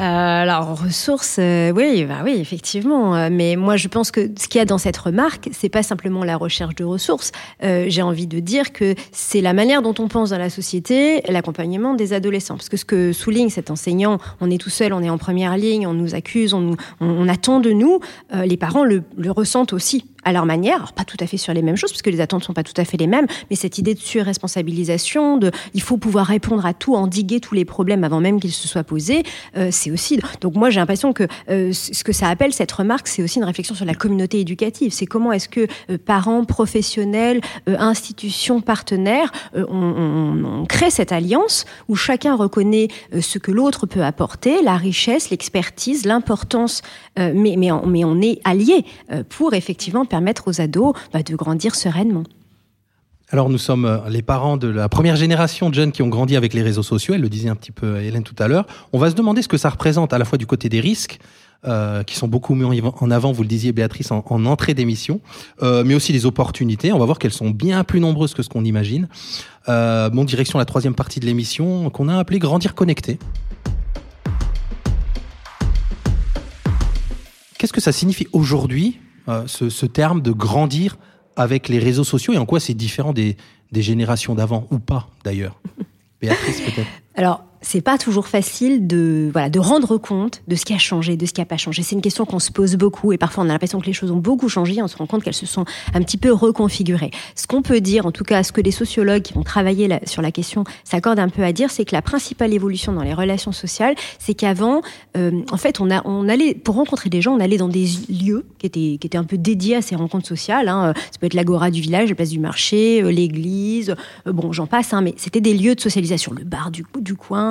alors ressources, euh, oui, bah oui, effectivement. Euh, mais moi, je pense que ce qu'il y a dans cette remarque, c'est pas simplement la recherche de ressources. Euh, J'ai envie de dire que c'est la manière dont on pense dans la société, l'accompagnement des adolescents. Parce que ce que souligne cet enseignant, on est tout seul, on est en première ligne, on nous accuse, on, on, attend de nous. Euh, les parents le, le ressentent aussi à leur manière, alors pas tout à fait sur les mêmes choses, parce que les attentes sont pas tout à fait les mêmes, mais cette idée de surresponsabilisation, de il faut pouvoir répondre à tout, endiguer tous les problèmes avant même qu'ils se soient posés, euh, c'est aussi. Donc moi j'ai l'impression que euh, ce que ça appelle cette remarque, c'est aussi une réflexion sur la communauté éducative. C'est comment est-ce que euh, parents, professionnels, euh, institutions, partenaires, on, crée cette alliance où chacun reconnaît ce que l'autre peut apporter, la richesse, l'expertise, l'importance, mais, mais, mais on est alliés pour effectivement permettre aux ados bah, de grandir sereinement. Alors nous sommes les parents de la première génération de jeunes qui ont grandi avec les réseaux sociaux, elle le disait un petit peu Hélène tout à l'heure. On va se demander ce que ça représente à la fois du côté des risques, euh, qui sont beaucoup mis en avant, vous le disiez Béatrice, en, en entrée d'émission, euh, mais aussi des opportunités. On va voir qu'elles sont bien plus nombreuses que ce qu'on imagine. Euh, bon, direction la troisième partie de l'émission qu'on a appelée Grandir connecté. Qu'est-ce que ça signifie aujourd'hui euh, ce, ce, terme de grandir avec les réseaux sociaux et en quoi c'est différent des, des générations d'avant ou pas d'ailleurs? Béatrice peut-être? Alors, c'est pas toujours facile de voilà de rendre compte de ce qui a changé, de ce qui a pas changé. C'est une question qu'on se pose beaucoup et parfois on a l'impression que les choses ont beaucoup changé. On se rend compte qu'elles se sont un petit peu reconfigurées. Ce qu'on peut dire, en tout cas, ce que les sociologues qui vont travailler sur la question s'accordent un peu à dire, c'est que la principale évolution dans les relations sociales, c'est qu'avant, euh, en fait, on allait pour rencontrer des gens, on allait dans des lieux qui étaient qui étaient un peu dédiés à ces rencontres sociales. Hein. Ça peut être l'agora du village, la place du marché, euh, l'église, euh, bon, j'en passe. Hein, mais c'était des lieux de socialisation, le bar du du coin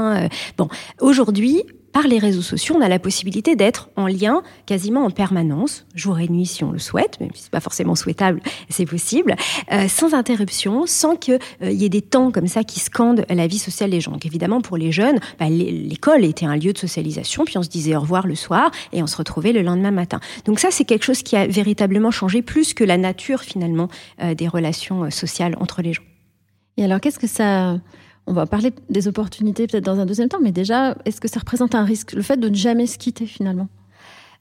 Bon, aujourd'hui, par les réseaux sociaux, on a la possibilité d'être en lien quasiment en permanence, jour et nuit si on le souhaite, même si c'est pas forcément souhaitable, c'est possible, euh, sans interruption, sans qu'il euh, y ait des temps comme ça qui scandent la vie sociale des gens. Donc évidemment, pour les jeunes, bah, l'école était un lieu de socialisation, puis on se disait au revoir le soir et on se retrouvait le lendemain matin. Donc ça, c'est quelque chose qui a véritablement changé plus que la nature finalement euh, des relations sociales entre les gens. Et alors, qu'est-ce que ça on va parler des opportunités peut-être dans un deuxième temps, mais déjà, est-ce que ça représente un risque, le fait de ne jamais se quitter finalement?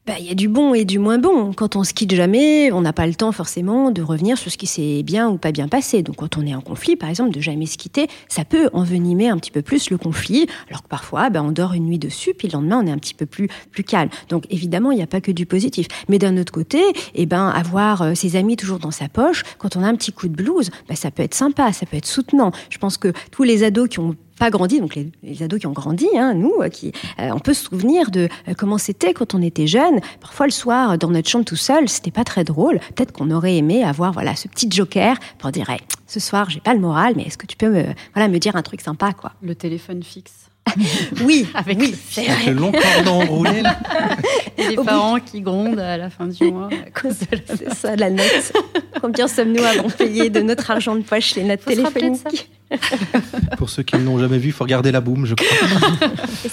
Bah, il y a du bon et du moins bon. Quand on se quitte jamais, on n'a pas le temps forcément de revenir sur ce qui s'est bien ou pas bien passé. Donc quand on est en conflit, par exemple, de jamais se quitter, ça peut envenimer un petit peu plus le conflit, alors que parfois, bah, on dort une nuit dessus, puis le lendemain, on est un petit peu plus, plus calme. Donc évidemment, il n'y a pas que du positif. Mais d'un autre côté, eh ben, avoir euh, ses amis toujours dans sa poche, quand on a un petit coup de blues, bah, ça peut être sympa, ça peut être soutenant. Je pense que tous les ados qui ont pas grandi, donc les, les, ados qui ont grandi, hein, nous, qui, euh, on peut se souvenir de euh, comment c'était quand on était jeune. Parfois le soir, dans notre chambre tout seul, c'était pas très drôle. Peut-être qu'on aurait aimé avoir voilà ce petit joker pour dire hey, ce soir j'ai pas le moral, mais est-ce que tu peux me voilà me dire un truc sympa quoi? Le téléphone fixe. oui, avec oui, c'est le long cordon enroulé. Là. Et les parents qui grondent à la fin du mois. C'est ça la note. Combien sommes-nous à payer de notre argent de poche les notes Faut téléphoniques? pour ceux qui ne l'ont jamais vu, il faut regarder la boum, je crois.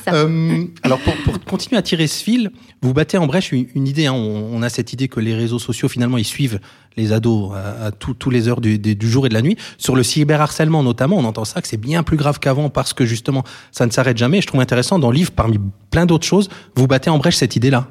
Euh, alors, pour, pour, continuer à tirer ce fil, vous battez en brèche une, idée. Hein. On, a cette idée que les réseaux sociaux, finalement, ils suivent les ados à, tous les heures du, du, jour et de la nuit. Sur le cyberharcèlement, notamment, on entend ça, que c'est bien plus grave qu'avant parce que, justement, ça ne s'arrête jamais. je trouve intéressant, dans le livre, parmi plein d'autres choses, vous battez en brèche cette idée-là.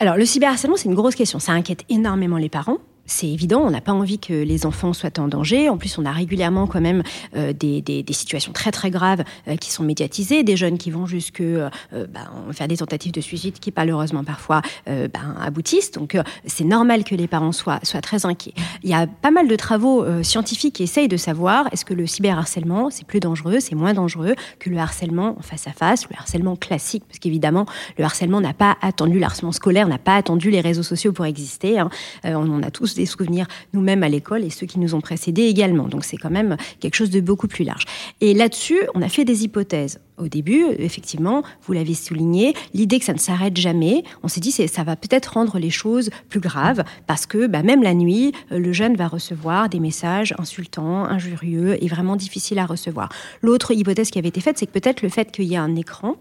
Alors, le cyberharcèlement, c'est une grosse question. Ça inquiète énormément les parents c'est évident, on n'a pas envie que les enfants soient en danger. En plus, on a régulièrement quand même euh, des, des, situations très très graves euh, qui sont médiatisées, des jeunes qui vont jusque euh, ben, faire des tentatives de suicide qui malheureusement parfois ben, aboutissent. Donc c'est normal que les parents soient, soient très inquiets. Il y a pas mal de travaux scientifiques qui essayent de savoir est-ce que le cyberharcèlement c'est plus dangereux, c'est moins dangereux que le harcèlement en face à face, le harcèlement classique, parce qu'évidemment le harcèlement n'a pas attendu, le harcèlement scolaire n'a pas attendu les réseaux sociaux pour exister. Hein. on a tous souvenirs nous-mêmes à l'école et ceux qui nous ont précédés également. Donc c'est quand même quelque chose de beaucoup plus large. Et là-dessus, on a fait des hypothèses. Au début, effectivement, vous l'avez souligné, l'idée que ça ne s'arrête jamais, on s'est dit que ça va peut-être rendre les choses plus graves parce que bah, même la nuit, le jeune va recevoir des messages insultants, injurieux et vraiment difficiles à recevoir. L'autre hypothèse qui avait été faite, c'est que peut-être le fait qu'il y ait un écran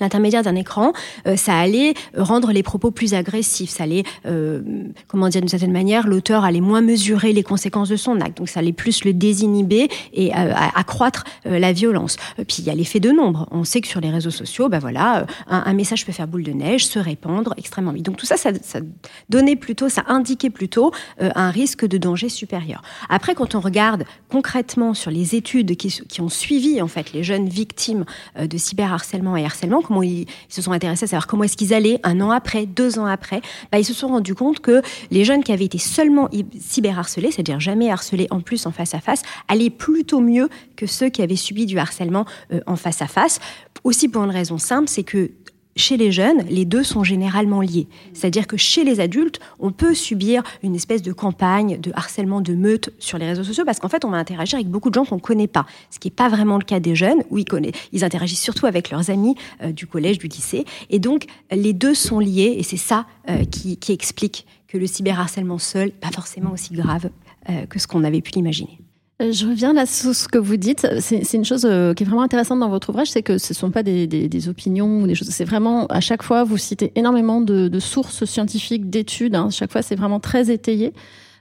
l'intermédiaire d'un écran, euh, ça allait rendre les propos plus agressifs, ça allait, euh, comment dire d'une certaine manière, l'auteur allait moins mesurer les conséquences de son acte, donc ça allait plus le désinhiber et euh, accroître la violence. Puis il y a l'effet de nombre. On sait que sur les réseaux sociaux, ben voilà, un, message peut faire boule de neige, se répandre extrêmement vite. Donc tout ça, ça, ça donnait plutôt, ça indiquait plutôt un risque de danger supérieur. Après, quand on regarde concrètement sur les études qui, qui ont suivi en fait les jeunes victimes de cyberharcèlement et harcèlement, comment ils, se sont intéressés à savoir comment est-ce qu'ils allaient un an après, deux ans après, bah, ils se sont rendus compte que les jeunes qui avaient été seulement cyberharcelés, c'est-à-dire jamais harcelés en plus en face à face, allaient plutôt mieux que ceux qui avaient subi du harcèlement euh, en face à face. Aussi pour une raison simple, c'est que chez les jeunes, les deux sont généralement liés. C'est-à-dire que chez les adultes, on peut subir une espèce de campagne de harcèlement, de meute sur les réseaux sociaux, parce qu'en fait, on va interagir avec beaucoup de gens qu'on ne connaît pas. Ce qui n'est pas vraiment le cas des jeunes, où ils, connaissent, ils interagissent surtout avec leurs amis euh, du collège, du lycée. Et donc, les deux sont liés, et c'est ça euh, qui, explique que le cyberharcèlement seul, pas forcément aussi grave euh, que ce qu'on avait pu l'imaginer. Euh, je reviens là sur ce que vous dites. C'est une chose euh, qui est vraiment intéressante dans votre ouvrage, c'est que ce ne sont pas des, des, des, opinions ou des choses. C'est vraiment à chaque fois vous citez énormément de, de sources scientifiques, d'études. Hein. Chaque fois, c'est vraiment très étayé.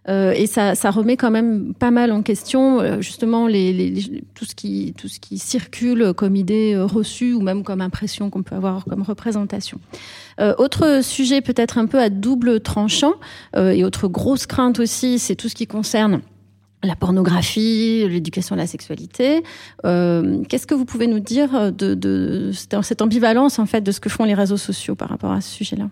Euh, et ça, ça, remet quand même pas mal en question euh, justement les, les, tout ce qui tout ce qui circule comme idée reçue ou même comme impression qu'on peut avoir comme représentation. Euh, autre sujet peut-être un peu à double tranchant et autre grosse crainte aussi, c'est tout ce qui concerne la pornographie, l'éducation à la sexualité. Euh, Qu'est-ce que vous pouvez nous dire de, de, cette ambivalence en fait de ce que font les réseaux sociaux par rapport à ce sujet-là?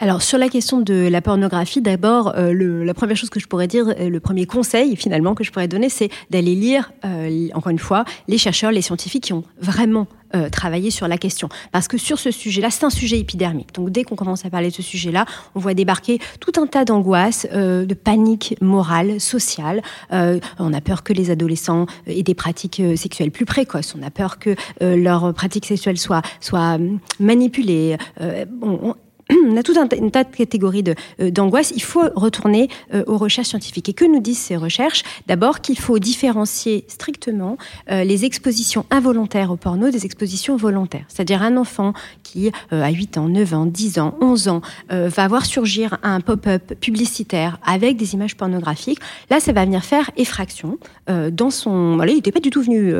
Alors sur la question de la pornographie, d'abord, euh, la première chose que je pourrais dire, euh, le premier conseil finalement que je pourrais donner, c'est d'aller lire, euh, encore une fois, les chercheurs, les scientifiques qui ont vraiment travaillé sur la question. Parce que sur ce sujet-là, c'est un sujet épidermique. Donc dès qu'on commence à parler de ce sujet-là, on voit débarquer tout un tas d'angoisses, de panique morale, sociale. on a peur que les adolescents aient des pratiques sexuelles plus précoces. On a peur que leurs pratiques sexuelles soient, soient manipulées. On, on a tout un, tas de catégories euh, d'angoisse. il faut retourner euh, aux recherches scientifiques. Et que nous disent ces recherches? D'abord qu'il faut différencier strictement euh, les expositions involontaires au porno des expositions volontaires. C'est-à-dire un enfant qui, a 8 ans, 9 ans, 10 ans, 11 ans, va voir surgir un pop-up publicitaire avec des images pornographiques. Là, ça va venir faire effraction dans son... Il n'était pas du tout venu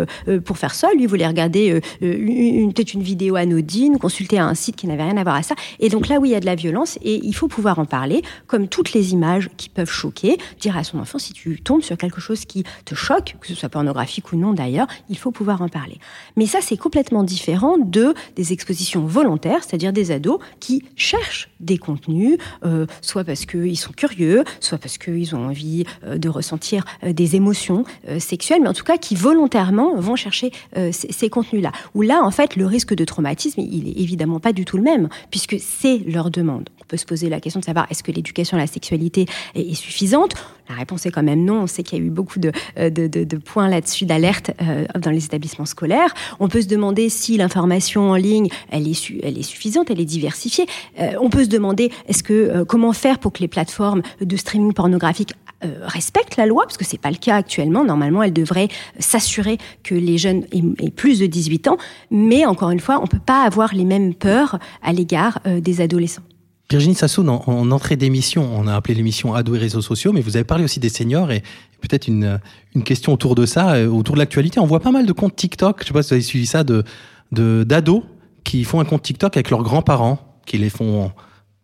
pour faire ça. Lui, il voulait regarder peut-être une vidéo anodine, consulter un site qui n'avait rien à voir à ça. Et donc là, là où il y a de la violence et il faut pouvoir en parler, comme toutes les images qui peuvent choquer, dire à son enfant si tu tombes sur quelque chose qui te choque, que ce soit pornographique ou non d'ailleurs, il faut pouvoir en parler. Mais ça, c'est complètement différent de des expositions volontaires, c'est-à-dire des ados qui cherchent des contenus, euh, soit parce qu'ils sont curieux, soit parce qu'ils ont envie euh, de ressentir euh, des émotions sexuelles, mais en tout cas qui volontairement vont chercher ces, ces contenus-là. Où là, en fait, le risque de traumatisme, il est évidemment pas du tout le même, puisque c'est leur demande. On peut se poser la question de savoir est-ce que l'éducation à la sexualité est, suffisante? La réponse est quand même non. On sait qu'il y a eu beaucoup de, euh, points là-dessus d'alerte euh, dans les établissements scolaires. On peut se demander si l'information en ligne, elle est, elle est suffisante, elle est diversifiée. Euh, on peut se demander est-ce que comment faire pour que les plateformes de streaming pornographique respectent la loi, parce que c'est pas le cas actuellement. Normalement, elles devraient s'assurer que les jeunes aient, plus de 18 ans. Mais encore une fois, on peut pas avoir les mêmes peurs à l'égard des adolescents. Virginie Sassoon, en, entrée d'émission, on a appelé l'émission Ados et réseaux sociaux, mais vous avez parlé aussi des seniors et peut-être une, une question autour de ça, euh, autour de l'actualité. On voit pas mal de comptes TikTok, je sais pas si vous avez suivi ça, de d'ados qui font un compte TikTok avec leurs grands-parents, qui les font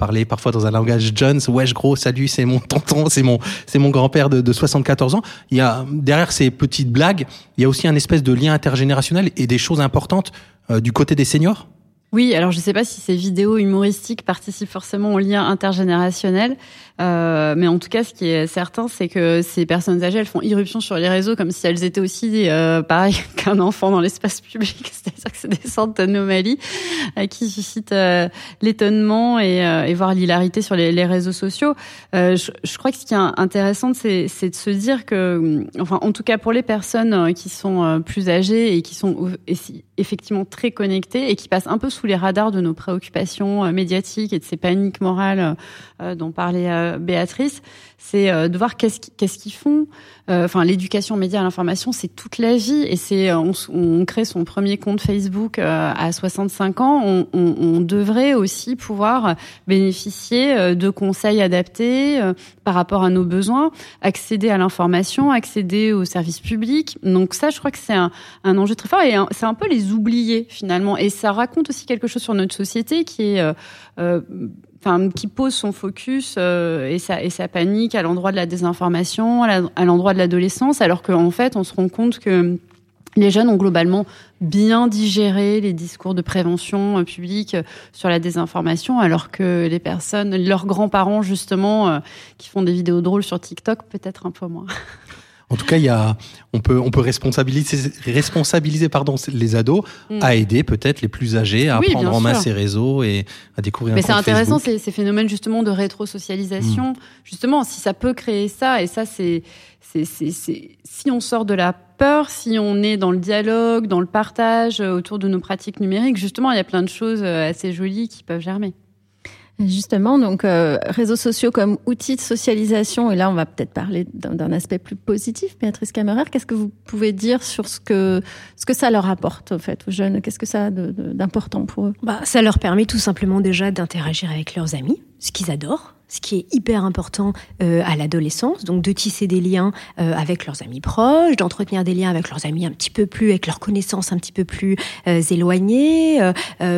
parler parfois dans un langage Jones, wesh gros, salut, c'est mon tonton, c'est mon c'est mon grand-père de, de 74 ans. Il y a derrière ces petites blagues, il y a aussi un espèce de lien intergénérationnel et des choses importantes euh, du côté des seniors. Oui, alors je ne sais pas si ces vidéos humoristiques participent forcément au lien intergénérationnel, euh, mais en tout cas, ce qui est certain, c'est que ces personnes âgées, elles font irruption sur les réseaux comme si elles étaient aussi euh, pareil qu'un enfant dans l'espace public. C'est-à-dire que c'est des sortes d'anomalies euh, qui suscitent euh, l'étonnement et, euh, et voire l'hilarité sur les, réseaux sociaux. Je, je, crois que ce qui est intéressant, c'est de se dire que, enfin, en tout cas pour les personnes qui sont plus âgées et qui sont effectivement très connectées et qui passent un peu sous les radars de nos préoccupations euh, médiatiques et de ces paniques morales euh, dont parlait euh, Béatrice, c'est de voir qu'est-ce qu'ils font. Enfin, l'éducation média à l'information, c'est toute la vie et c'est on, on, crée son premier compte Facebook à 65 ans. On, on, on, devrait aussi pouvoir bénéficier de conseils adaptés par rapport à nos besoins, accéder à l'information, accéder aux services publics. Donc ça, je crois que c'est un, un enjeu très fort et c'est un peu les oublier finalement. Et ça raconte aussi quelque chose sur notre société qui est euh, euh, Enfin, qui pose son focus euh, et, sa, et sa panique à l'endroit de la désinformation, à l'endroit de l'adolescence, alors qu'en fait, on se rend compte que les jeunes ont globalement bien digéré les discours de prévention publique sur la désinformation, alors que les personnes, leurs grands-parents justement, qui font des vidéos drôles sur TikTok, peut-être un peu moins. En tout cas, il y a, on peut, on peut responsabiliser, responsabiliser pardon, les ados mm. à aider peut-être les plus âgés à prendre en main ces réseaux et à découvrir. Mais c'est intéressant ces, ces, phénomènes justement de rétrosocialisation. Mm. Justement, si ça peut créer ça, et ça c'est, c'est, c'est, si on sort de la peur, si on est dans le dialogue, dans le partage euh, autour de nos pratiques numériques, justement, il y a plein de choses euh, assez jolies qui peuvent germer. Justement, donc euh, réseaux sociaux comme outils de socialisation, et là on va peut-être parler d'un aspect plus positif. Béatrice Camerer, qu'est-ce que vous pouvez dire sur ce que ce que ça leur apporte en fait aux jeunes? Qu'est-ce que ça a d'important pour eux? Bah, ça leur permet tout simplement déjà d'interagir avec leurs amis, ce qu'ils adorent ce qui est hyper important euh, à l'adolescence, donc de tisser des liens euh, avec leurs amis proches, d'entretenir des liens avec leurs amis un petit peu plus, avec leurs connaissances un petit peu plus euh, éloignées,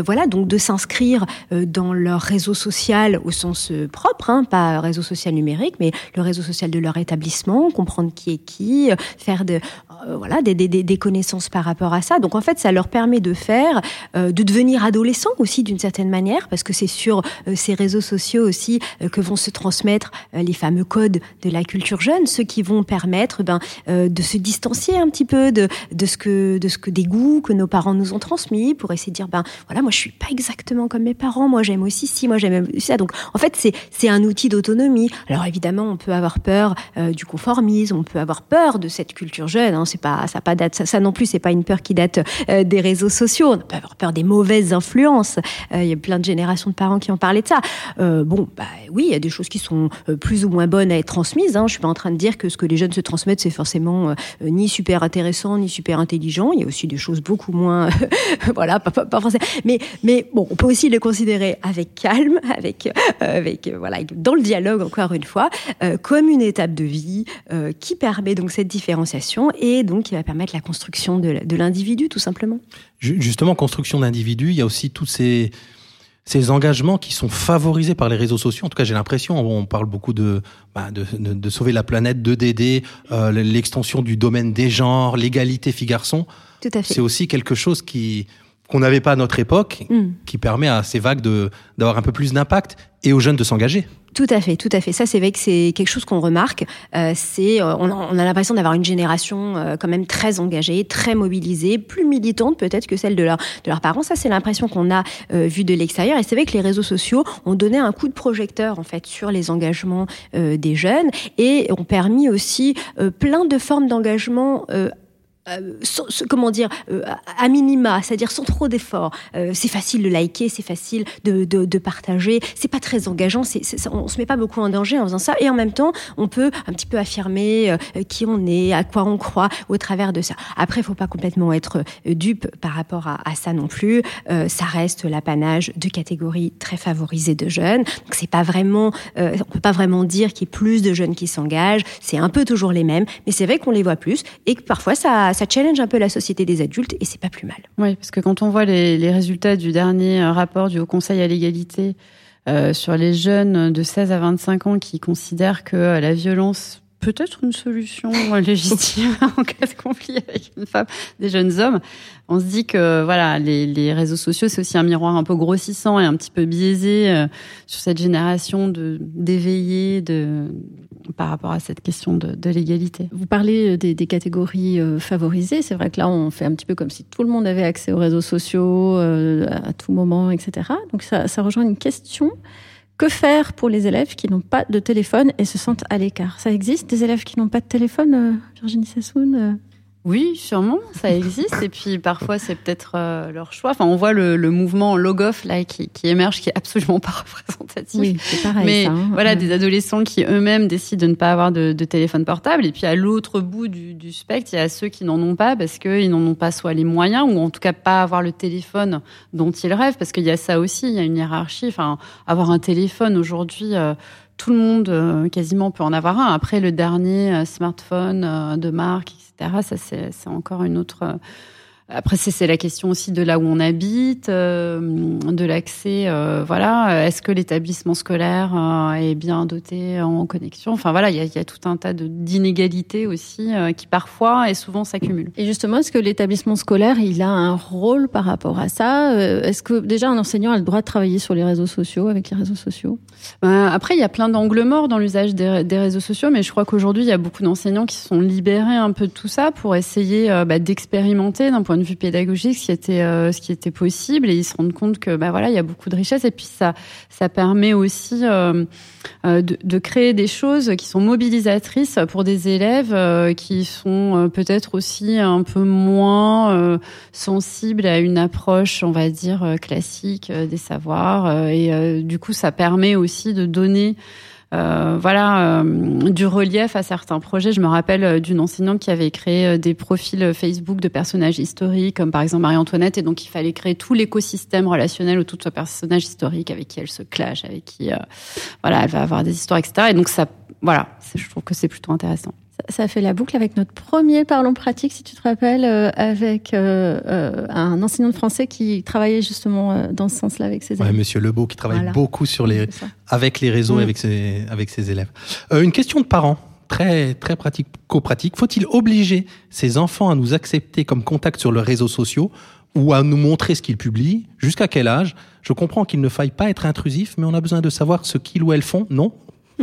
voilà, donc de s'inscrire dans leur réseau social au sens propre, hein, pas réseau social numérique, mais le réseau social de leur établissement, comprendre qui est qui, faire de, voilà, des, connaissances par rapport à ça. Donc en fait, ça leur permet de faire, de devenir adolescent aussi d'une certaine manière, parce que c'est sur ces réseaux sociaux aussi que vont se transmettre euh, les fameux codes de la culture jeune, ceux qui vont permettre ben, euh, de se distancier un petit peu de, de, ce que, de ce que des goûts que nos parents nous ont transmis pour essayer de dire ben voilà moi je suis pas exactement comme mes parents, moi j'aime aussi ci, moi j'aime ça. Donc en fait c'est un outil d'autonomie. Alors évidemment on peut avoir peur euh, du conformisme, on peut avoir peur de cette culture jeune. Hein, c'est pas ça pas date ça, non plus c'est pas une peur qui date des réseaux sociaux. On peut avoir peur des mauvaises influences. Il y a plein de générations de parents qui ont parlé de ça. bon bah oui il y a des choses qui sont euh, plus ou moins bonnes à être transmises. Hein. Je suis pas en train de dire que ce que les jeunes se transmettent, c'est forcément euh, ni super intéressant, ni super intelligent. Il y a aussi des choses beaucoup moins, voilà, pas, pas, français. Mais, mais bon, on peut aussi les considérer avec calme, avec, euh, avec voilà, dans le dialogue encore une fois, comme une étape de vie qui permet donc cette différenciation et donc qui va permettre la construction de l'individu tout simplement. Justement, construction d'individu, il y a aussi tous ces ces engagements qui sont favorisés par les réseaux sociaux. En tout cas, j'ai l'impression, on parle beaucoup de, bah, de, de, de, sauver la planète, de d'aider, euh, l'extension du domaine des genres, l'égalité filles-garçons. Tout à fait. C'est aussi quelque chose qui qu'on n'avait pas à notre époque, mm. qui permet à ces vagues de d'avoir un peu plus d'impact et aux jeunes de s'engager. Tout à fait, tout à fait. Ça, c'est vrai que c'est quelque chose qu'on remarque. Euh, c'est, euh, on, a l'impression d'avoir une génération euh, quand même très engagée, très mobilisée, plus militante peut-être que celle de, leur, de leurs parents. Ça, c'est l'impression qu'on a euh, vu de l'extérieur. Et c'est vrai que les réseaux sociaux ont donné un coup de projecteur en fait sur les engagements des jeunes et ont permis aussi plein de formes d'engagement euh, comment dire, euh, à minima, c'est-à-dire sans trop d'efforts. Euh, c'est facile de liker, c'est facile de, de, de partager, c'est pas très engageant, c'est, on se met pas beaucoup en danger en faisant ça, et en même temps, on peut un petit peu affirmer qui on est, à quoi on croit au travers de ça. Après, il faut pas complètement être dupe par rapport à, à ça non plus. ça reste l'apanage de catégories très favorisées de jeunes, donc c'est pas vraiment, on peut pas vraiment dire qu'il y ait plus de jeunes qui s'engagent. C'est un peu toujours les mêmes, mais c'est vrai qu'on les voit plus et que parfois ça ça, challenge un peu la société des adultes et c'est pas plus mal. Oui, parce que quand on voit les, résultats du dernier euh, rapport du Haut Conseil à l'égalité euh, sur les jeunes de 16 à 25 ans qui considèrent que euh, la violence peut-être une solution légitime en cas de conflit avec une femme, des jeunes hommes. On se dit que voilà, les, les réseaux sociaux c'est aussi un miroir un peu grossissant et un petit peu biaisé euh, sur cette génération de d'éveillés de par rapport à cette question de, l'égalité. Vous parlez des, des catégories euh, favorisées. C'est vrai que là, on fait un petit peu comme si tout le monde avait accès aux réseaux sociaux euh, à tout moment, etc. Donc ça, rejoint une question que faire pour les élèves qui n'ont pas de téléphone et se sentent à l'écart? Ça existe des élèves qui n'ont pas de téléphone, euh, Virginie Sassoon euh? Oui, sûrement, ça existe. et puis parfois, c'est peut-être euh, leur choix. Enfin, on voit le, le mouvement Logoff là qui, qui, émerge, qui est absolument pas représentatif. Oui, c'est pareil. Mais ça, hein. voilà, des adolescents qui eux-mêmes décident de ne pas avoir de, de téléphone portable. Et puis à l'autre bout du, du, spectre, il y a ceux qui n'en ont pas parce qu'ils n'en ont pas soit les moyens ou en tout cas pas avoir le téléphone dont ils rêvent. Parce qu'il y a ça aussi, il y a une hiérarchie. Enfin, avoir un téléphone aujourd'hui. Euh, tout le monde euh, quasiment peut en avoir un. Après, le dernier smartphone de marque, ça, c'est encore une autre après, c'est la question aussi de là où on habite, euh, de l'accès. Euh, voilà, est-ce que l'établissement scolaire euh, est bien doté en connexion? Enfin voilà, il y a, y a, tout un tas d'inégalités aussi qui parfois et souvent s'accumulent. Et justement, est-ce que l'établissement scolaire, il a un rôle par rapport à ça? Est-ce que déjà un enseignant a le droit de travailler sur les réseaux sociaux, avec les réseaux sociaux? Ben, Après, il y a plein d'angles morts dans l'usage des, des, réseaux sociaux, mais je crois qu'aujourd'hui, il y a beaucoup d'enseignants qui sont libérés un peu de tout ça pour essayer bah, d'expérimenter d'un point de vue pédagogique ce qui était euh, ce qui était possible et ils se rendent compte que bah voilà il y a beaucoup de richesses et puis ça ça permet aussi euh, euh de, créer des choses qui sont mobilisatrices pour des élèves qui sont peut-être aussi un peu moins sensibles à une approche on va dire classique des savoirs et du coup ça permet aussi de donner euh, voilà, euh, du relief à certains projets. Je me rappelle euh, d'une enseignante qui avait créé des profils Facebook de personnages historiques, comme par exemple Marie-Antoinette, et donc il fallait créer tout l'écosystème relationnel autour de ce personnage historique avec qui elle se clash, avec qui, voilà, elle va avoir des histoires, etc. Et donc ça, voilà, je trouve que c'est plutôt intéressant ça fait la boucle avec notre premier Parlons pratique, si tu te rappelles, euh, avec euh, euh, un enseignant de français qui travaillait justement dans ce sens-là avec ses élèves. Ouais, Monsieur Lebeau qui travaille beaucoup sur les, avec les réseaux et avec ses, avec ses élèves. une question de parents, très, très pratique, co-pratique. Faut-il obliger ses enfants à nous accepter comme contact sur leurs réseaux sociaux ou à nous montrer ce qu'ils publient? Jusqu'à quel âge? Je comprends qu'il ne faille pas être intrusif, mais on a besoin de savoir ce qu'ils ou elles font, non?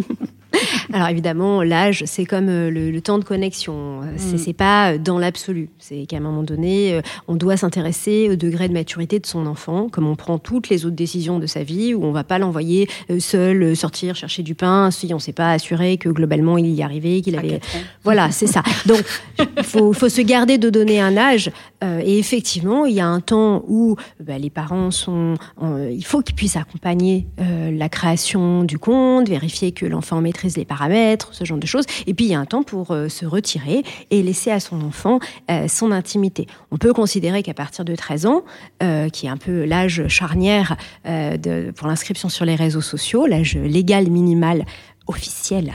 Alors évidemment, l'âge, c'est comme euh, le, temps de connexion. Euh, mm. C'est pas euh, dans l'absolu. C'est qu'à un moment donné, on doit s'intéresser au degré de maturité de son enfant, comme on prend toutes les autres décisions de sa vie, où on va pas l'envoyer seul sortir chercher du pain si on s'est pas assuré que globalement il y arrivait, qu'il avait. Voilà, c'est ça. Donc, il faut, faut, se garder de donner un âge. et effectivement, il y a un temps où bah, les parents sont. il faut qu'ils puissent accompagner la création du compte, vérifier que l'enfant maîtrise les paramètres, ce genre de choses. Et puis il y a un temps pour euh, se retirer et laisser à son enfant euh, son intimité. On peut considérer qu'à partir de 13 ans, euh, qui est un peu l'âge charnière pour l'inscription sur les réseaux sociaux, l'âge légal minimal officiel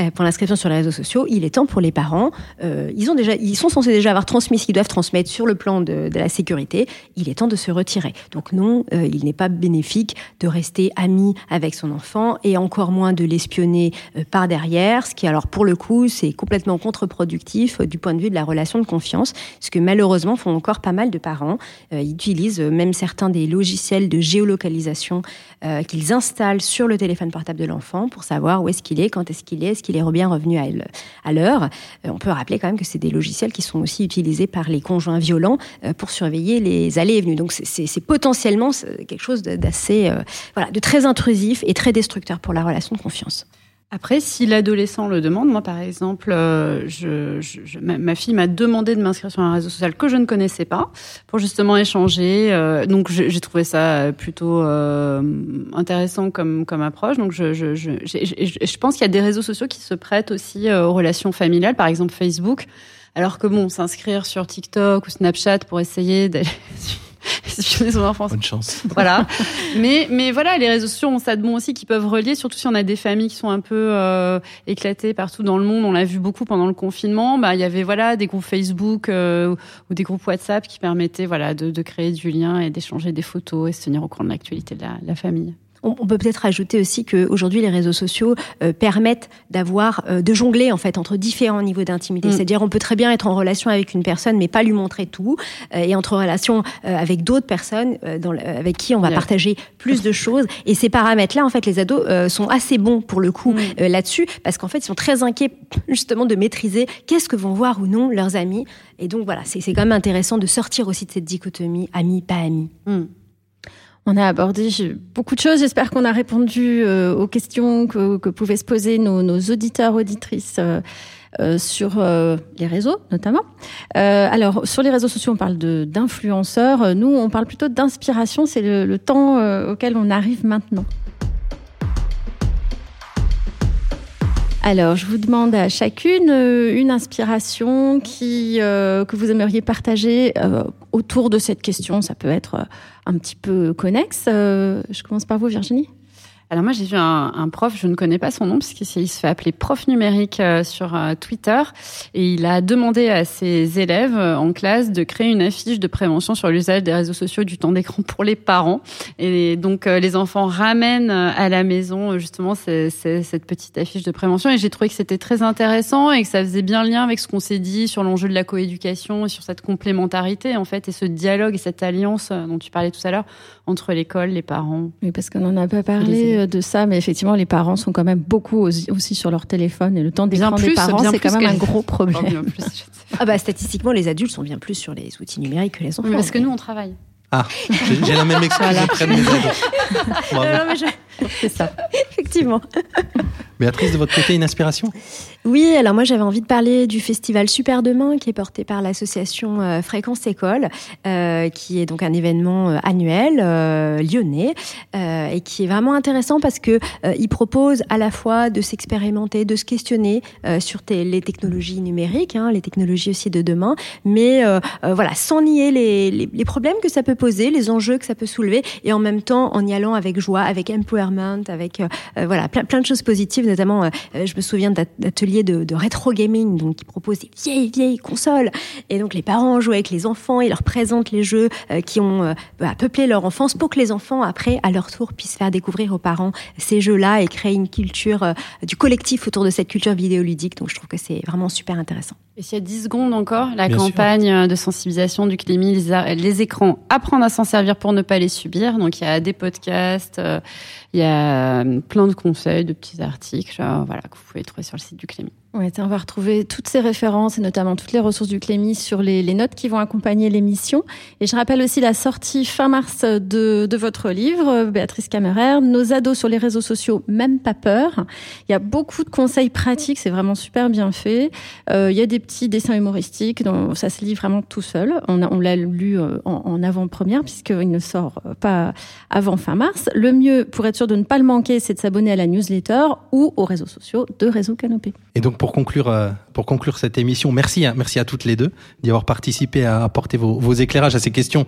euh, pour l'inscription sur les réseaux sociaux, il est temps pour les parents, euh, ils, ont déjà, ils sont censés déjà avoir transmis ce qu'ils doivent transmettre sur le plan de, la sécurité, il est temps de se retirer. Donc non, euh, il n'est pas bénéfique de rester ami avec son enfant et encore moins de l'espionner par derrière, ce qui alors pour le coup c'est complètement contre-productif du point de vue de la relation de confiance, ce que malheureusement font encore pas mal de parents. ils utilisent même certains des logiciels de géolocalisation qu'ils installent sur le téléphone portable de l'enfant pour savoir où est-ce qu'il est, quand est-ce qu'il est, est-ce qu'il est bien revenu à l'heure. Euh, on peut rappeler quand même que c'est des logiciels qui sont aussi utilisés par les conjoints violents euh, pour surveiller les allées et venues. Donc c'est potentiellement quelque chose d'assez, euh, voilà, de très intrusif et très destructeur pour la relation de confiance. Après, si l'adolescent le demande, moi par exemple, euh, je, je, ma, fille m'a demandé de m'inscrire sur un réseau social que je ne connaissais pas pour justement échanger. Euh, donc j'ai trouvé ça plutôt euh, intéressant comme comme approche. Donc je je, je, je pense qu'il y a des réseaux sociaux qui se prêtent aussi aux relations familiales, par exemple Facebook. Alors que bon, s'inscrire sur TikTok ou Snapchat pour essayer d'aller Bonne chance. Voilà. mais, mais voilà, les réseaux sociaux ont ça de bon aussi qui peuvent relier, surtout si on a des familles qui sont un peu euh, éclatées partout dans le monde. On l'a vu beaucoup pendant le confinement. Bah, il y avait voilà des groupes Facebook euh, ou des groupes WhatsApp qui permettaient voilà de, de créer du lien et d'échanger des photos et se tenir au courant de l'actualité de la famille. On, peut peut-être ajouter aussi qu'aujourd'hui, les réseaux sociaux euh, permettent d'avoir, euh, de jongler en fait entre différents niveaux d'intimité. Mm. C'est-à-dire, on peut très bien être en relation avec une personne, mais pas lui montrer tout, euh, et entre relation avec d'autres personnes dans, avec qui on va partager plus de choses. Et ces paramètres-là, en fait, les ados sont assez bons pour le coup mm. là-dessus, parce qu'en fait, ils sont très inquiets justement de maîtriser qu'est-ce que vont voir ou non leurs amis. Et donc voilà, c'est quand même intéressant de sortir aussi de cette dichotomie ami pas ami. Mm. On a abordé beaucoup de choses. J'espère qu'on a répondu euh, aux questions que, pouvaient se poser nos, auditeurs, auditrices. Euh, euh, sur les réseaux notamment. alors sur les réseaux sociaux, on parle d'influenceurs. Nous, on parle plutôt d'inspiration. C'est le, temps auquel on arrive maintenant. Alors, je vous demande à chacune une inspiration qui que vous aimeriez partager autour de cette question. Ça peut être un petit peu connexe. Euh, je commence par vous, Virginie. Alors moi j'ai vu un, un, prof, je ne connais pas son nom puisqu'il se fait appeler prof numérique euh, sur euh, Twitter. Et il a demandé à ses élèves euh, en classe de créer une affiche de prévention sur l'usage des réseaux sociaux du temps d'écran pour les parents. Et donc les enfants ramènent à la maison justement cette petite affiche de prévention. Et j'ai trouvé que c'était très intéressant et que ça faisait bien lien avec ce qu'on s'est dit sur l'enjeu de la coéducation et sur cette complémentarité en fait et ce dialogue et cette alliance dont tu parlais tout à l'heure entre l'école, les parents. Oui parce qu'on n'en a pas parlé de ça, mais effectivement, les parents sont quand même beaucoup aussi sur leur téléphone et le temps d'écran des parents, c'est quand même un gros problème. ah bah statistiquement, les adultes sont bien plus sur les outils numériques que les enfants. parce que nous, on travaille. Ah, j'ai la même excuse auprès de mes ados. C'est ça, effectivement. Béatrice, de votre côté, une inspiration? Oui, alors moi j'avais envie de parler du festival Super Demain qui est porté par l'association euh, Fréquence École, euh, qui est donc un événement euh, annuel lyonnais et qui est vraiment intéressant parce que il propose à la fois de s'expérimenter, de se questionner sur les technologies numériques, hein, les technologies aussi de demain, mais voilà, sans nier les, les, problèmes que ça peut poser, les enjeux que ça peut soulever, et en même temps en y allant avec joie, avec empowerment, avec voilà plein, plein de choses positives notamment, euh, euh, je me souviens d'ateliers de, rétro gaming, donc qui proposent des vieilles, vieilles consoles. Et donc les parents jouent avec les enfants et leur présentent les jeux euh, qui ont bah, peuplé leur enfance pour que les enfants, après, à leur tour, puissent faire découvrir aux parents ces jeux-là et créer une culture du collectif autour de cette culture vidéoludique. Donc je trouve que c'est vraiment super intéressant. Et s'il y a 10 secondes encore, la campagne de sensibilisation du CLEMI, les, les, écrans, apprendre à s'en servir pour ne pas les subir. Donc il y a des podcasts, il y a plein de conseils, de petits articles voilà, que vous pouvez trouver sur le site du CLEMI. Ouais, on va retrouver toutes ces références et notamment toutes les ressources du Clémy sur les, notes qui vont accompagner l'émission. Et je rappelle aussi la sortie fin mars de, votre livre, Béatrice Camerer, Nos ados sur les réseaux sociaux, même pas peur. Il y a beaucoup de conseils pratiques, c'est vraiment super bien fait. Euh, il y a des petits dessins humoristiques, donc ça se lit vraiment tout seul. On, on l'a lu euh, en, en avant-première puisqu'il ne sort pas avant fin mars. Le mieux, pour être sûr de ne pas le manquer, c'est de s'abonner à la newsletter ou aux réseaux sociaux de Réseau Canopé. Et donc pour conclure, euh, pour conclure cette émission, merci, hein, merci à toutes les deux d'y avoir participé à apporter vos, vos, éclairages à ces questions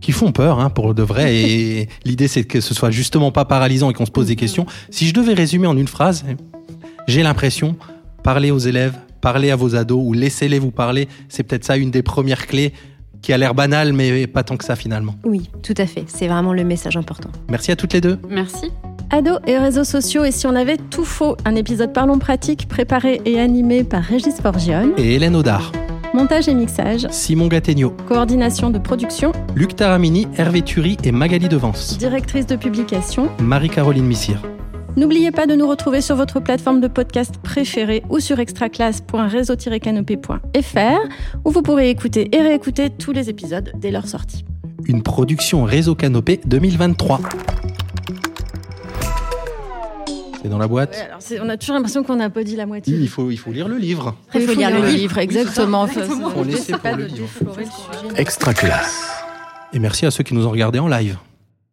qui font peur hein, pour de vrai. Et l'idée, c'est que ce soit justement pas paralysant et qu'on se pose des questions. Si je devais résumer en une phrase, j'ai l'impression, parler aux élèves, parler à vos ados ou laissez-les vous parler, c'est peut-être ça une des premières clés qui a l'air banal, mais pas tant que ça finalement. Oui, tout à fait. C'est vraiment le message important. Merci à toutes les deux. Merci. Ados et réseaux sociaux, et si on avait tout faux, un épisode Parlons pratique préparé et animé par Régis Forgione et Hélène Audard. Montage et mixage Simon Gattegno. Coordination de production Luc Taramini, Hervé Thury et Magali Devance. Directrice de publication Marie-Caroline Missire. N'oubliez pas de nous retrouver sur votre plateforme de podcast préférée ou sur extraclasse.réseau-canopé.fr où vous pourrez écouter et réécouter tous les épisodes dès leur sortie. Une production Réseau Canopé 2023. C'est dans la boîte. Ouais, alors c'est- on a toujours l'impression qu'on n'a pas dit la moitié. Il faut, il faut lire le livre. Il faut lire le livre, exactement. Enfin, Faut laisser pour pas le de livre. Extra classe. Et merci à ceux qui nous ont regardés en live.